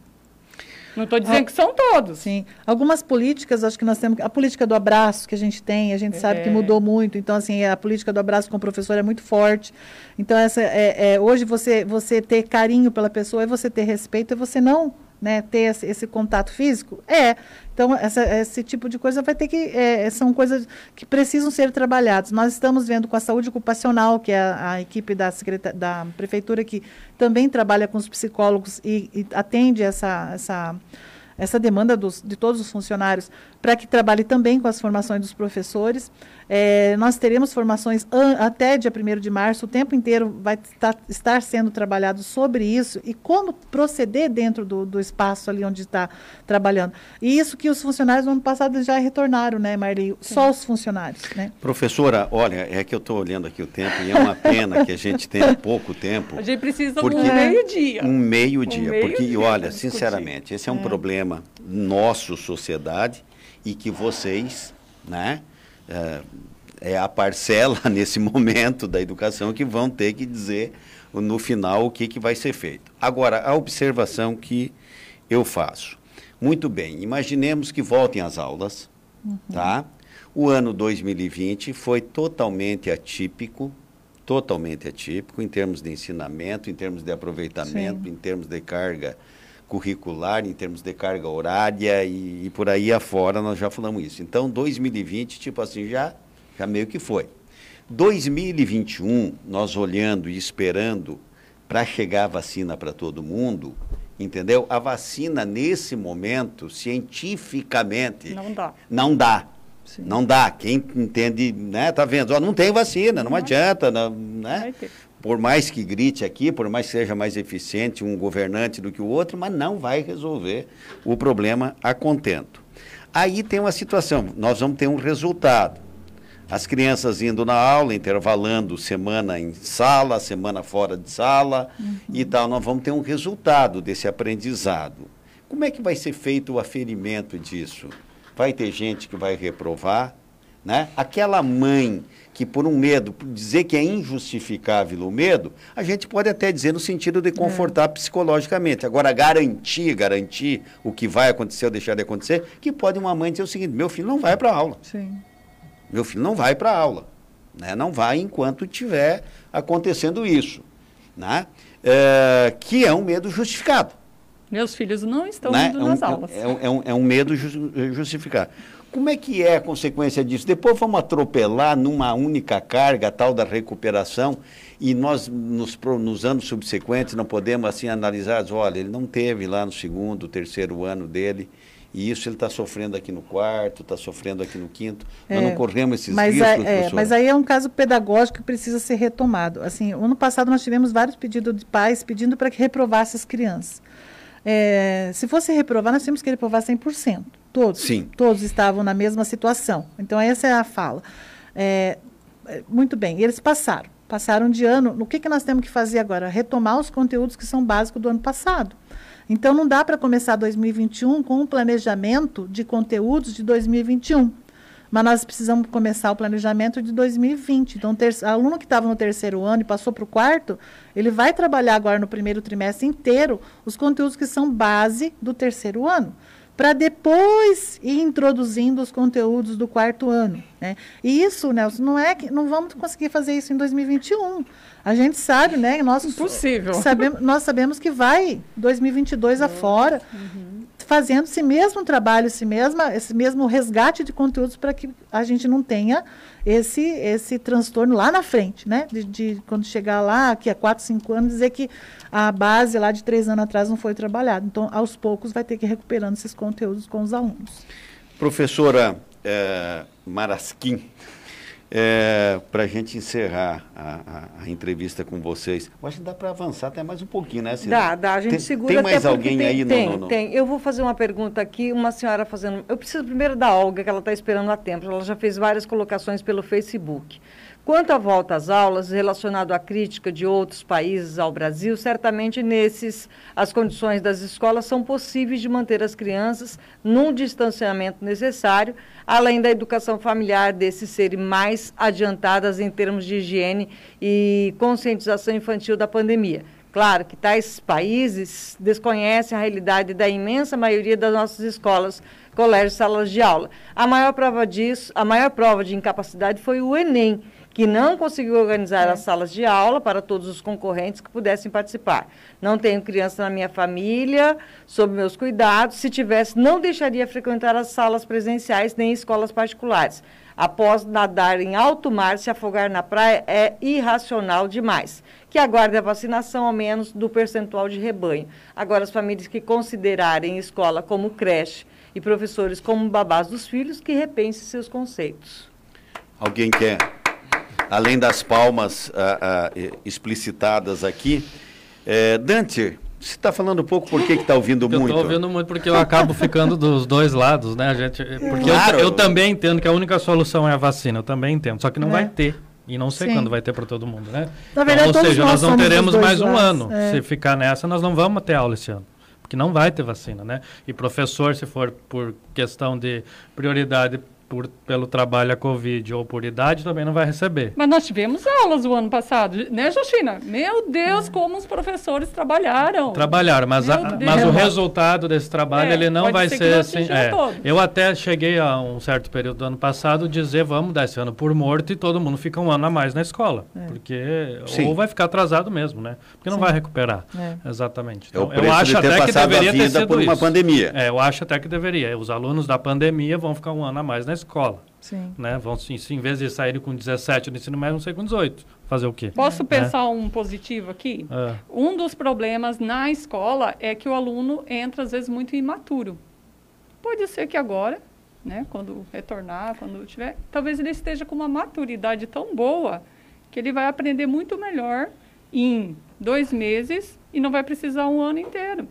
Não estou dizendo que são todos.
Sim. Algumas políticas, acho que nós temos. A política do abraço que a gente tem, a gente é. sabe que é. mudou muito. Então, assim, a política do abraço com o professor é muito forte. Então, essa, é, é, hoje você, você ter carinho pela pessoa é você ter respeito, é você não né, ter esse, esse, contato físico? É. Então, essa, esse tipo de coisa vai ter que. É, são coisas que precisam ser trabalhadas. Nós estamos vendo com a saúde ocupacional, que é a, a equipe da, da prefeitura, que também trabalha com os psicólogos e, e atende essa. essa essa demanda dos, de todos os funcionários para que trabalhe também com as formações dos professores. É, nós teremos formações até dia 1 de março, o tempo inteiro vai estar, sendo trabalhado sobre isso e como proceder dentro do, do espaço ali onde está trabalhando. E isso que os funcionários no ano passado já retornaram, né, Marli? Só os funcionários. Né?
Professora, olha, é que eu estou olhando aqui o tempo e é uma pena que a gente tenha *laughs* pouco tempo.
A gente precisa de um meio-dia.
Um meio-dia, um meio porque, olha, sinceramente, esse é um é. problema nosso, sociedade, e que vocês, né, é, é a parcela *laughs* nesse momento da educação que vão ter que dizer no final o que, que vai ser feito. Agora, a observação que eu faço. Muito bem, imaginemos que voltem às aulas, uhum. tá? O ano 2020 foi totalmente atípico, totalmente atípico em termos de ensinamento, em termos de aproveitamento, Sim. em termos de carga curricular, em termos de carga horária e, e, por aí afora, nós já falamos isso. Então, 2020, tipo assim, já, já meio que foi. 2021, nós olhando e esperando para chegar a vacina para todo mundo, entendeu? A vacina, nesse momento, cientificamente.
Não dá.
Não dá. Sim. Não dá. Quem entende, né, tá vendo? Ó, não tem vacina, não, não adianta, não, né? Por mais que grite aqui, por mais que seja mais eficiente um governante do que o outro, mas não vai resolver o problema a contento. Aí tem uma situação, nós vamos ter um resultado. As crianças indo na aula, intervalando semana em sala, semana fora de sala uhum. e tal, nós vamos ter um resultado desse aprendizado. Como é que vai ser feito o aferimento disso? Vai ter gente que vai reprovar, né? Aquela mãe que por um medo, por dizer que é injustificável o medo, a gente pode até dizer no sentido de confortar é. psicologicamente. Agora, garantir, garantir o que vai acontecer ou deixar de acontecer, que pode uma mãe dizer o seguinte, meu filho não vai para a aula. Sim. Meu filho não vai para a aula. Né? Não vai enquanto tiver acontecendo isso. Né? É, que é um medo justificado.
Meus filhos não estão
né?
indo
é um,
nas aulas.
É é um, é um medo justificado. Como é que é a consequência disso? Depois vamos atropelar numa única carga, a tal da recuperação, e nós, nos, nos anos subsequentes, não podemos assim analisar, olha, ele não teve lá no segundo, terceiro ano dele, e isso ele está sofrendo aqui no quarto, está sofrendo aqui no quinto. É, nós não corremos esses
mas
riscos,
é, Mas aí é um caso pedagógico que precisa ser retomado. Assim, ano passado nós tivemos vários pedidos de pais pedindo para que reprovasse as crianças. É, se fosse reprovar, nós temos que reprovar 100%. Todos.
Sim.
Todos estavam na mesma situação. Então, essa é a fala. É, é muito bem, eles passaram. Passaram de ano. O que, que nós temos que fazer agora? Retomar os conteúdos que são básicos do ano passado. Então, não dá para começar 2021 com um planejamento de conteúdos de 2021 mas nós precisamos começar o planejamento de 2020. Então, o aluno que estava no terceiro ano e passou para o quarto, ele vai trabalhar agora no primeiro trimestre inteiro os conteúdos que são base do terceiro ano para depois ir introduzindo os conteúdos do quarto ano. Né? E isso, Nelson, não é que não vamos conseguir fazer isso em 2021. A gente sabe, né? Nós
Impossível.
Sabemos, nós sabemos que vai 2022 afora. Uhum fazendo esse mesmo trabalho, esse, mesma, esse mesmo resgate de conteúdos para que a gente não tenha esse, esse transtorno lá na frente, né? De, de quando chegar lá, aqui a 4, 5 anos, dizer que a base lá de três anos atrás não foi trabalhada. Então, aos poucos, vai ter que ir recuperando esses conteúdos com os alunos.
Professora é, Marasquim, é, para a gente encerrar a, a, a, entrevista com vocês, eu acho que dá para avançar até mais um pouquinho, né,
Cida? Dá, dá, a gente
tem,
segura
Tem mais alguém
tem,
aí?
Tem,
no, no,
tem. Eu vou fazer uma pergunta aqui, uma senhora fazendo... Eu preciso primeiro da Olga, que ela está esperando há tempo. Ela já fez várias colocações pelo Facebook. Quanto à volta às aulas, relacionado à crítica de outros países ao Brasil, certamente nesses as condições das escolas são possíveis de manter as crianças num distanciamento necessário, além da educação familiar desses serem mais adiantadas em termos de higiene e conscientização infantil da pandemia. Claro que tais países desconhecem a realidade da imensa maioria das nossas escolas, colégios, salas de aula. A maior prova disso, a maior prova de incapacidade foi o Enem, que não conseguiu organizar é. as salas de aula para todos os concorrentes que pudessem participar. Não tenho criança na minha família, sob meus cuidados. Se tivesse, não deixaria frequentar as salas presenciais nem escolas particulares. Após nadar em alto mar, se afogar na praia é irracional demais. Que aguarde a vacinação, ao menos, do percentual de rebanho. Agora, as famílias que considerarem escola como creche e professores como babás dos filhos, que repensem seus conceitos.
Alguém quer além das palmas ah, ah, explicitadas aqui. É, Dante, você está falando um pouco por que está ouvindo *laughs* muito?
Eu estou ouvindo muito porque eu acabo ficando dos dois lados, né, gente? Porque claro. eu, eu, também entendo que a única solução é a vacina, eu também entendo, só que não é. vai ter. E não sei Sim. quando vai ter para todo mundo, né?
Na verdade,
então, ou seja, nós, nós não teremos mais um
lados.
ano. É. Se ficar nessa, nós não vamos ter aula esse ano. Porque não vai ter vacina, né? E professor, se for por questão de prioridade por, pelo trabalho a Covid ou por idade, também não vai receber.
Mas nós tivemos aulas o ano passado, né, Justina? Meu Deus, como os professores trabalharam.
Trabalharam, mas, a, mas o resultado desse trabalho é, ele não vai ser, ser assim. É, eu até cheguei a um certo período do ano passado dizer vamos dar esse ano por morto e todo mundo fica um ano a mais na escola. É. Porque Sim. ou vai ficar atrasado mesmo, né? Porque não Sim. vai recuperar. É. Exatamente.
Então, eu acho até que deveria ter sido por uma
isso.
pandemia.
É, eu acho até que deveria. Os alunos da pandemia vão ficar um ano a mais na escola escola. Sim. Né? Vão, sim, em vez de saírem com 17 no ensino médio, vão sair com 18. Fazer o quê?
Posso é. pensar um positivo aqui? É. Um dos problemas na escola é que o aluno entra, às vezes, muito imaturo. Pode ser que agora, né, quando retornar, quando tiver, talvez ele esteja com uma maturidade tão boa que ele vai aprender muito melhor em dois meses e não vai precisar um ano inteiro.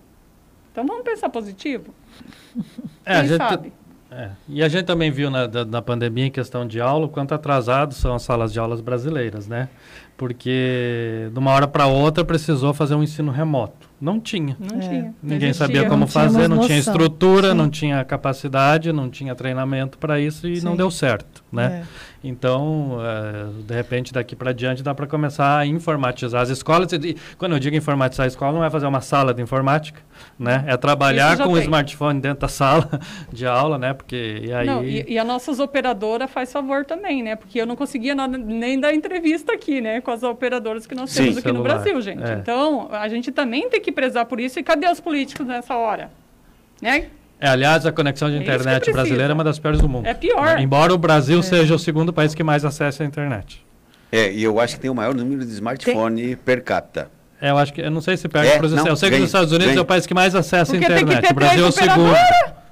Então vamos pensar positivo?
É, Quem a gente, sabe? É. E a gente também viu na, na pandemia, em questão de aula, o quanto atrasados são as salas de aulas brasileiras, né? Porque de uma hora para outra precisou fazer um ensino remoto. Não tinha.
Não é. tinha.
Ninguém não sabia como não fazer, não tinha estrutura, Sim. não tinha capacidade, não tinha treinamento para isso e Sim. não deu certo. Né? É. Então, uh, de repente, daqui para diante, dá para começar a informatizar as escolas. E, quando eu digo informatizar a escola, não é fazer uma sala de informática, né? É trabalhar com o smartphone dentro da sala *laughs* de aula, né? Porque e aí...
Não, e, e a nossas operadoras faz favor também, né? Porque eu não conseguia nada, nem dar entrevista aqui, né? Com as operadoras que nós Sim, temos aqui celular. no Brasil, gente. É. Então, a gente também tem que prezar por isso. E cadê os políticos nessa hora? Né?
É, aliás, a conexão de é internet brasileira é uma das piores do mundo.
É pior.
Embora o Brasil é. seja o segundo país que mais acessa a internet.
É, e eu acho que tem o maior número de smartphone tem. per capita.
É, eu acho que eu não sei se pega é, por exemplo, eu sei que nos Estados Unidos é o país que mais acessa a internet. O Brasil é o segundo.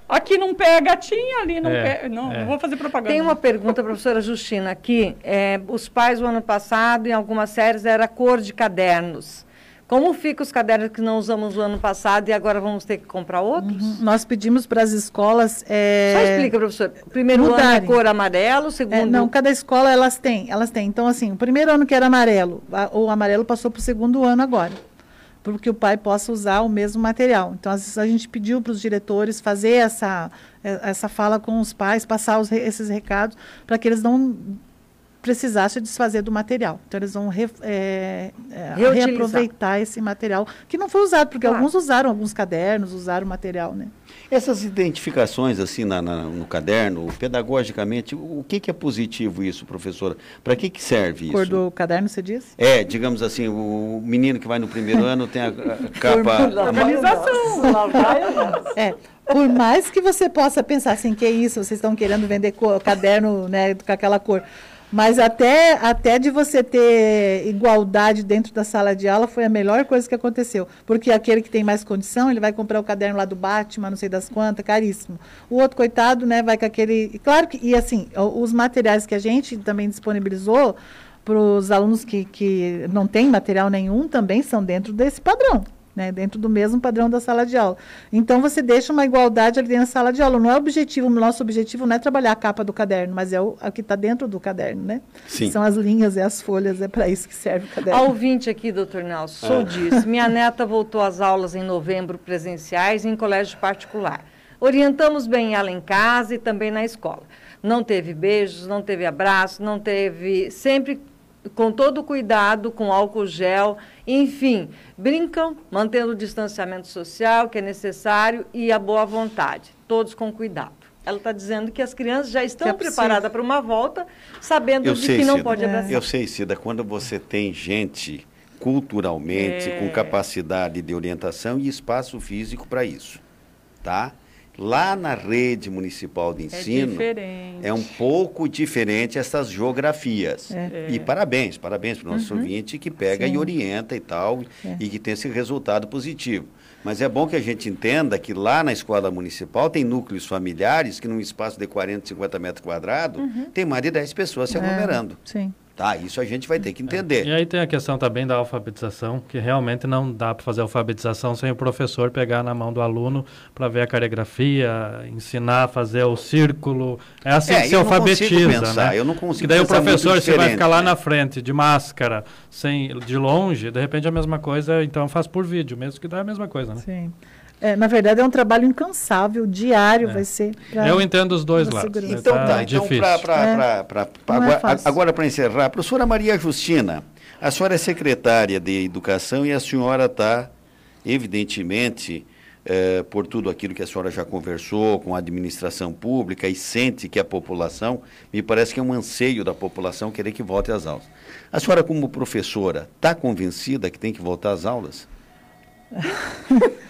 Aqui não pega, tinha ali, não é, pega. Não, é. não vou fazer propaganda.
Tem uma pergunta, professora Justina, aqui. É, os pais, o ano passado, em algumas séries, era cor de cadernos. Como ficam os cadernos que não usamos o ano passado e agora vamos ter que comprar outros? Uhum.
Nós pedimos para as escolas.
É... Só explica, professor. Primeiro mudarem. ano é cor amarelo, segundo. É,
não, cada escola elas têm, elas têm. Então, assim, o primeiro ano que era amarelo, a, o amarelo passou para o segundo ano agora. Porque o pai possa usar o mesmo material. Então, às vezes, a gente pediu para os diretores fazer essa, é, essa fala com os pais, passar os, esses recados, para que eles não precisasse desfazer do material. Então, eles vão re, é, é, reaproveitar esse material que não foi usado, porque claro. alguns usaram alguns cadernos, usaram material, né?
Essas identificações, assim, na, na, no caderno, pedagogicamente, o que, que é positivo isso, professora? Para que, que serve isso?
Cor do caderno, você diz?
É, digamos assim, o menino que vai no primeiro ano tem a, a capa...
Organização!
é, por mais que você possa pensar assim, que é isso, vocês estão querendo vender caderno né, com aquela cor. Mas até, até de você ter igualdade dentro da sala de aula foi a melhor coisa que aconteceu. Porque aquele que tem mais condição, ele vai comprar o caderno lá do Batman, não sei das quantas, caríssimo. O outro, coitado, né, vai com aquele. Claro que, e assim, os materiais que a gente também disponibilizou para os alunos que, que não têm material nenhum também são dentro desse padrão né, dentro do mesmo padrão da sala de aula. Então você deixa uma igualdade ali dentro da sala de aula. Não é objetivo, o nosso objetivo não é trabalhar a capa do caderno, mas é o, o que está dentro do caderno, né?
Sim.
São as linhas e as folhas, é para isso que serve o caderno.
A ouvinte aqui, doutor Nelson, sou ah. disso. Minha neta voltou às aulas em novembro presenciais em colégio particular. Orientamos bem ela em casa e também na escola. Não teve beijos, não teve abraço, não teve. Sempre com todo cuidado, com álcool gel, enfim, brincam, mantendo o distanciamento social que é necessário e a boa vontade, todos com cuidado. Ela está dizendo que as crianças já estão é preparadas para uma volta, sabendo eu de sei, que não Cida, pode abraçar.
Eu sei, Cida, quando você tem gente culturalmente é. com capacidade de orientação e espaço físico para isso, tá? Lá na rede municipal de é ensino, é, é um pouco diferente essas geografias. É. E parabéns, parabéns para o nosso uhum. ouvinte que pega Sim. e orienta e tal, é. e que tem esse resultado positivo. Mas é bom que a gente entenda que lá na escola municipal tem núcleos familiares que num espaço de 40, 50 metros quadrados, uhum. tem mais de 10 pessoas se é, aglomerando.
Sim.
Tá, isso a gente vai ter que entender.
É. E aí tem a questão também da alfabetização, que realmente não dá para fazer alfabetização sem o professor pegar na mão do aluno para ver a caligrafia, ensinar a fazer o círculo. É assim é, que se alfabetiza, pensar,
né? Eu não consigo.
Que daí o professor você vai ficar lá né? na frente de máscara, sem de longe, de repente é a mesma coisa, então faz por vídeo, mesmo que dá a mesma coisa, né?
Sim. É, na verdade, é um trabalho incansável, diário é. vai ser.
Pra, Eu entendo os dois lados.
Então, tá, tá então para é. agora para encerrar, professora Maria Justina, a senhora é secretária de Educação e a senhora está, evidentemente, é, por tudo aquilo que a senhora já conversou com a administração pública e sente que a população, me parece que é um anseio da população querer que volte às aulas. A senhora, como professora, está convencida que tem que voltar às aulas? *laughs*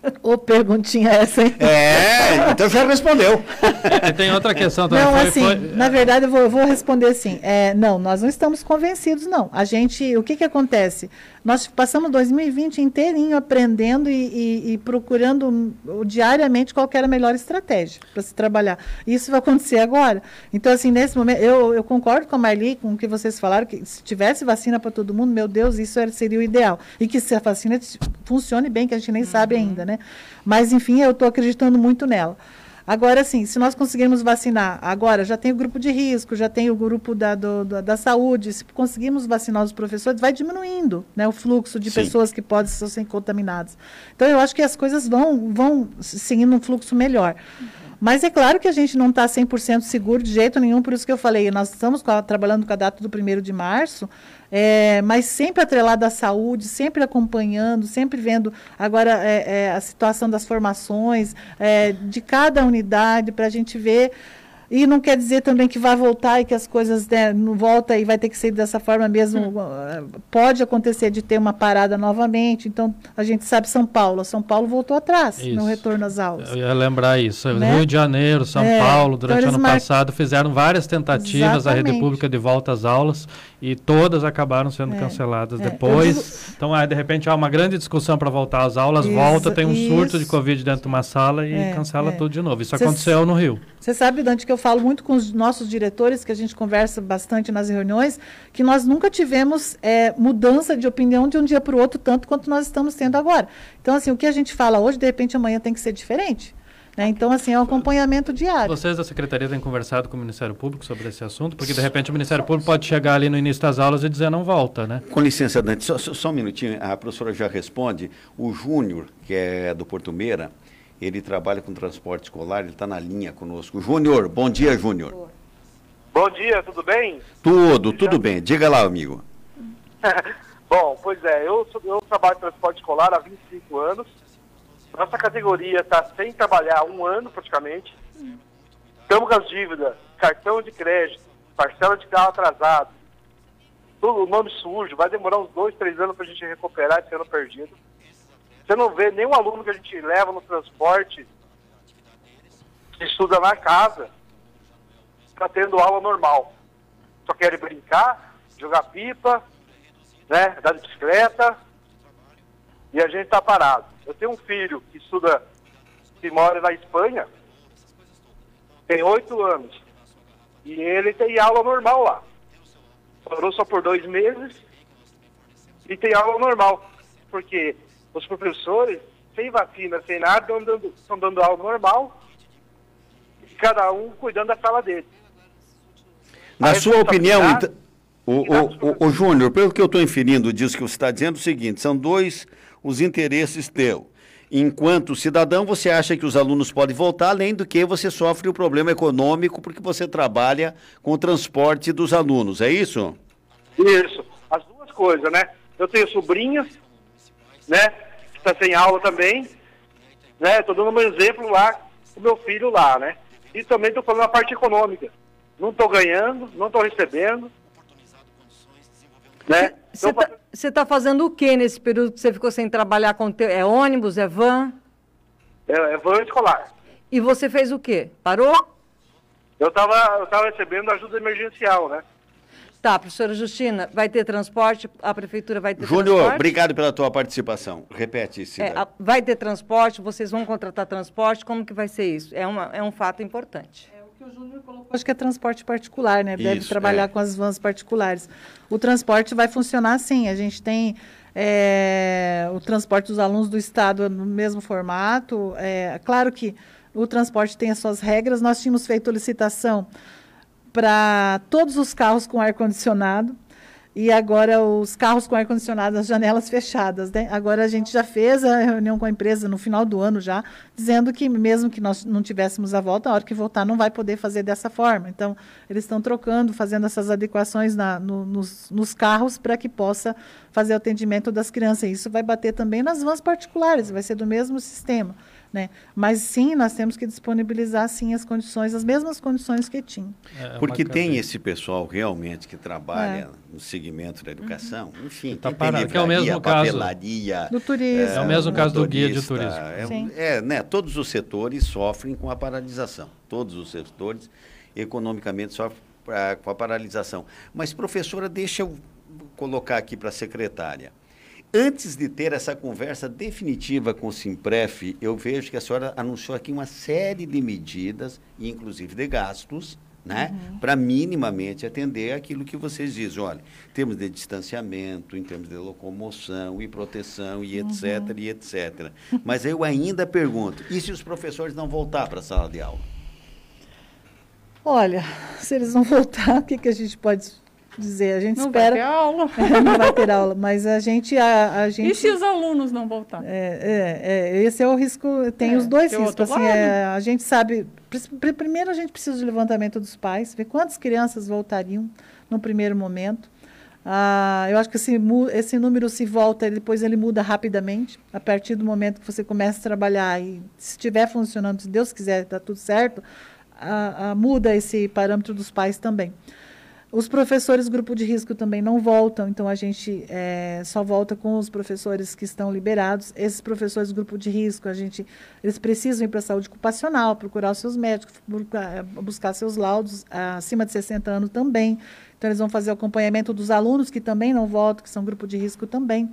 *laughs*
Ô, perguntinha essa, hein?
É, então já respondeu.
E tem outra questão também.
Não, foi, assim, foi... na verdade, eu vou, vou responder assim. É, não, nós não estamos convencidos, não. A gente, o que que acontece? Nós passamos 2020 inteirinho aprendendo e, e, e procurando diariamente qual era a melhor estratégia para se trabalhar. Isso vai acontecer agora. Então, assim, nesse momento, eu, eu concordo com a Marli, com o que vocês falaram, que se tivesse vacina para todo mundo, meu Deus, isso era, seria o ideal. E que se a vacina funcione bem, que a gente nem uhum. sabe ainda, né? Mas, enfim, eu estou acreditando muito nela. Agora, sim, se nós conseguirmos vacinar, agora já tem o grupo de risco, já tem o grupo da, do, da saúde, se conseguirmos vacinar os professores, vai diminuindo né, o fluxo de sim. pessoas que podem ser contaminadas. Então, eu acho que as coisas vão, vão seguindo um fluxo melhor. Mas é claro que a gente não está 100% seguro de jeito nenhum, por isso que eu falei, nós estamos a, trabalhando com a data do 1 de março, é, mas sempre atrelado à saúde, sempre acompanhando, sempre vendo agora é, é, a situação das formações, é, de cada unidade, para a gente ver e não quer dizer também que vai voltar e que as coisas né, não voltam e vai ter que ser dessa forma mesmo. Hum. Pode acontecer de ter uma parada novamente. Então, a gente sabe São Paulo. São Paulo voltou atrás isso. no retorno às aulas.
Eu ia lembrar isso. Né? Rio de Janeiro, São é, Paulo, durante então o ano mar... passado, fizeram várias tentativas Exatamente. a rede pública de volta às aulas e todas acabaram sendo é, canceladas é. depois. Digo... Então, aí, de repente, há uma grande discussão para voltar às aulas, isso, volta, tem um isso. surto de Covid dentro de uma sala e é, cancela é. tudo de novo. Isso Cês... aconteceu no Rio.
Você sabe, Dante, que eu falo muito com os nossos diretores, que a gente conversa bastante nas reuniões, que nós nunca tivemos é, mudança de opinião de um dia para o outro, tanto quanto nós estamos tendo agora. Então, assim, o que a gente fala hoje, de repente amanhã tem que ser diferente. Né? Então, assim, é um acompanhamento diário.
Vocês da Secretaria têm conversado com o Ministério Público sobre esse assunto? Porque, de repente, o Ministério Público pode chegar ali no início das aulas e dizer não volta, né?
Com licença, Dante, só, só um minutinho, a professora já responde. O Júnior, que é do Porto Meira, ele trabalha com transporte escolar, ele está na linha conosco. Júnior, bom dia, Júnior.
Bom dia, tudo bem?
Tudo, tudo bem. Diga lá, amigo. *laughs*
bom, pois é, eu, eu trabalho com transporte escolar há 25 anos. Nossa categoria está sem trabalhar um ano praticamente. Estamos com as dívidas, cartão de crédito, parcela de carro atrasado, tudo, o nome sujo, vai demorar uns dois, três anos para a gente recuperar esse ano perdido. Você não vê nenhum aluno que a gente leva no transporte que estuda na casa está tendo aula normal. Só querem brincar, jogar pipa, né, dar bicicleta, e a gente está parado. Eu tenho um filho que estuda, que mora na Espanha, tem oito anos, e ele tem aula normal lá. Parou só por dois meses e tem aula normal, porque os professores, sem vacina, sem nada, estão dando, estão dando aula normal, e cada um cuidando da sala dele.
Na sua opinião, então, o, o, o, o Júnior, pelo que eu estou inferindo disso que você está dizendo, é o seguinte, são dois os interesses teus. Enquanto cidadão, você acha que os alunos podem voltar, além do que você sofre o problema econômico porque você trabalha com o transporte dos alunos, é isso?
Isso, as duas coisas, né? Eu tenho sobrinhas né? Que está sem aula também, né? Estou dando um exemplo lá com meu filho lá, né? E também estou falando a parte econômica. Não estou ganhando, não estou recebendo,
né? Você está fazendo o que nesse período que você ficou sem trabalhar com teu... É ônibus, é van?
É, é van escolar.
E você fez o quê? Parou?
Eu estava eu tava recebendo ajuda emergencial, né?
Tá, professora Justina, vai ter transporte? A prefeitura vai ter
Júnior,
transporte?
obrigado pela tua participação. Repete isso.
É, vai ter transporte? Vocês vão contratar transporte? Como que vai ser isso? É, uma, é um fato importante.
É que o Júnior colocou. Acho que é transporte particular, né? Deve isso, trabalhar é. com as vans particulares. O transporte vai funcionar assim. A gente tem é, o transporte dos alunos do Estado no mesmo formato. É, claro que o transporte tem as suas regras. Nós tínhamos feito licitação para todos os carros com ar-condicionado. E agora os carros com ar-condicionado, as janelas fechadas. Né? Agora a gente já fez a reunião com a empresa no final do ano já, dizendo que mesmo que nós não tivéssemos a volta, a hora que voltar não vai poder fazer dessa forma. Então, eles estão trocando, fazendo essas adequações na, no, nos, nos, carros para que possa fazer o atendimento das crianças. Isso vai bater também nas vans particulares, vai ser do mesmo sistema. Né? Mas sim, nós temos que disponibilizar sim as condições, as mesmas condições que tinha.
É, é Porque tem esse pessoal realmente que trabalha é. no segmento da educação, uhum. enfim,
tá parado, que é o mesmo caso
do turismo.
É, é o mesmo caso do guia de turismo.
É, é, né, todos os setores sofrem com a paralisação. Todos os setores economicamente sofrem pra, com a paralisação. Mas professora, deixa eu colocar aqui para a secretária. Antes de ter essa conversa definitiva com o Simpref, eu vejo que a senhora anunciou aqui uma série de medidas, inclusive de gastos, né? Uhum. Para minimamente atender aquilo que vocês dizem. Olha, em termos de distanciamento, em termos de locomoção e proteção e etc, uhum. e etc. Mas eu ainda pergunto, e se os professores não voltar para a sala de aula?
Olha, se eles não voltar, o que, que a gente pode dizer. A gente
não
espera.
Vai ter aula. *laughs*
não vai ter aula, mas a gente. A, a gente
e se os alunos não voltarem?
É, é, é esse é o risco. Tem é, os dois riscos. Assim, é, a gente sabe Primeiro a gente precisa do levantamento dos pais, ver quantas crianças voltariam no primeiro momento. Ah, eu acho que esse, esse número se volta, depois ele muda rapidamente. A partir do momento que você começa a trabalhar e se estiver funcionando, se Deus quiser, está tudo certo, ah, ah, muda esse parâmetro dos pais também. Os professores grupo de risco também não voltam, então a gente é, só volta com os professores que estão liberados. Esses professores grupo de risco, a gente, eles precisam ir para a saúde ocupacional, procurar os seus médicos, buscar, seus laudos acima de 60 anos também. Então eles vão fazer o acompanhamento dos alunos que também não voltam, que são grupo de risco também.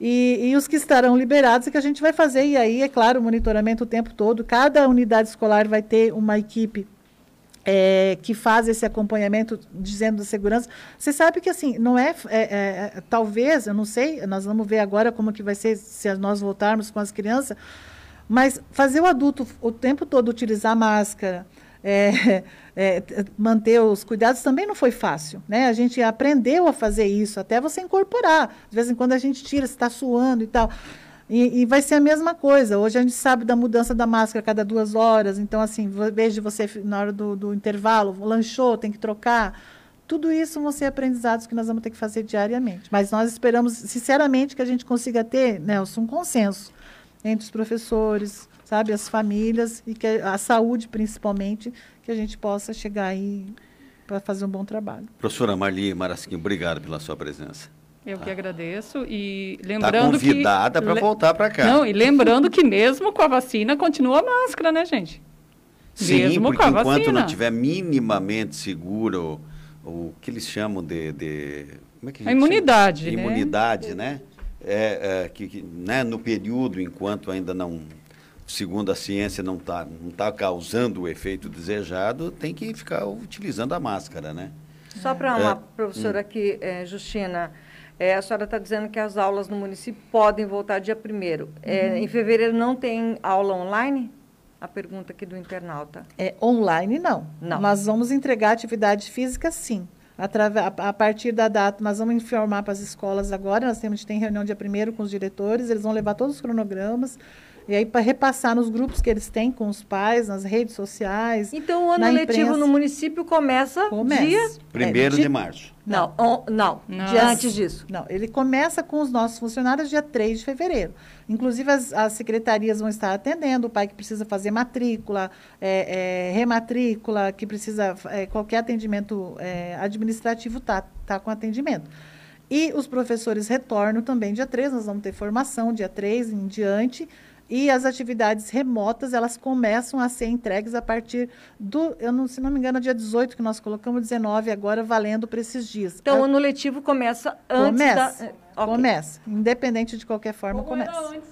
E, e, os que estarão liberados é que a gente vai fazer, e aí, é claro, o monitoramento o tempo todo. Cada unidade escolar vai ter uma equipe é, que faz esse acompanhamento dizendo da segurança. Você sabe que assim, não é, é, é, talvez, eu não sei, nós vamos ver agora como que vai ser se nós voltarmos com as crianças, mas fazer o adulto o tempo todo utilizar máscara, é, *laughs* é, manter os cuidados também não foi fácil, né? A gente aprendeu a fazer isso, até você incorporar. De vez em quando a gente tira, está suando e tal. E, e, vai ser a mesma coisa. Hoje a gente sabe da mudança da máscara a cada duas horas. Então, assim, veja você na hora do, do intervalo, lanchou, tem que trocar. Tudo isso vão ser aprendizados que nós vamos ter que fazer diariamente. Mas nós esperamos, sinceramente, que a gente consiga ter, Nelson, um consenso entre os professores, sabe, as famílias e que a saúde, principalmente, que a gente possa chegar aí para fazer um bom trabalho.
Professora Marli Marasquim, obrigado pela sua presença.
Eu que agradeço e tá lembrando
tá convidada para voltar para cá.
Não, e lembrando que mesmo com a vacina continua a máscara, né, gente?
Sim, mesmo porque enquanto vacina. não tiver minimamente seguro o, o que eles chamam de, de como é que a,
a imunidade,
chama? né? Imunidade, né? É, é, que, que, né, no período enquanto ainda não segundo a ciência não está não tá causando o efeito desejado, tem que ficar utilizando a máscara, né?
Só para uma é, professora hum. aqui, é, Justina, é, a senhora está dizendo que as aulas no município podem voltar dia 1 é, uhum. Em fevereiro não tem aula online? A pergunta aqui do internauta.
É, online, não. não. Nós vamos entregar atividade física, sim. A, a partir da data, nós vamos informar para as escolas agora. Nós temos, tem reunião dia 1 com os diretores, eles vão levar todos os cronogramas. E aí, para repassar nos grupos que eles têm com os pais, nas redes sociais.
Então, o ano letivo no município começa, começa. dia.
Primeiro é, de, de março.
Não, on, não, dia antes disso.
Não, ele começa com os nossos funcionários dia 3 de fevereiro. Inclusive, as, as secretarias vão estar atendendo, o pai que precisa fazer matrícula, é, é, rematrícula, que precisa. É, qualquer atendimento é, administrativo está tá com atendimento. E os professores retornam também dia 3, nós vamos ter formação dia 3 em diante. E as atividades remotas, elas começam a ser entregues a partir do, eu não, se não me engano, dia 18 que nós colocamos 19 agora valendo para esses dias.
Então, o ano letivo começa antes
começa, da... Okay. Começa, independente de qualquer forma, Como começa. Antes?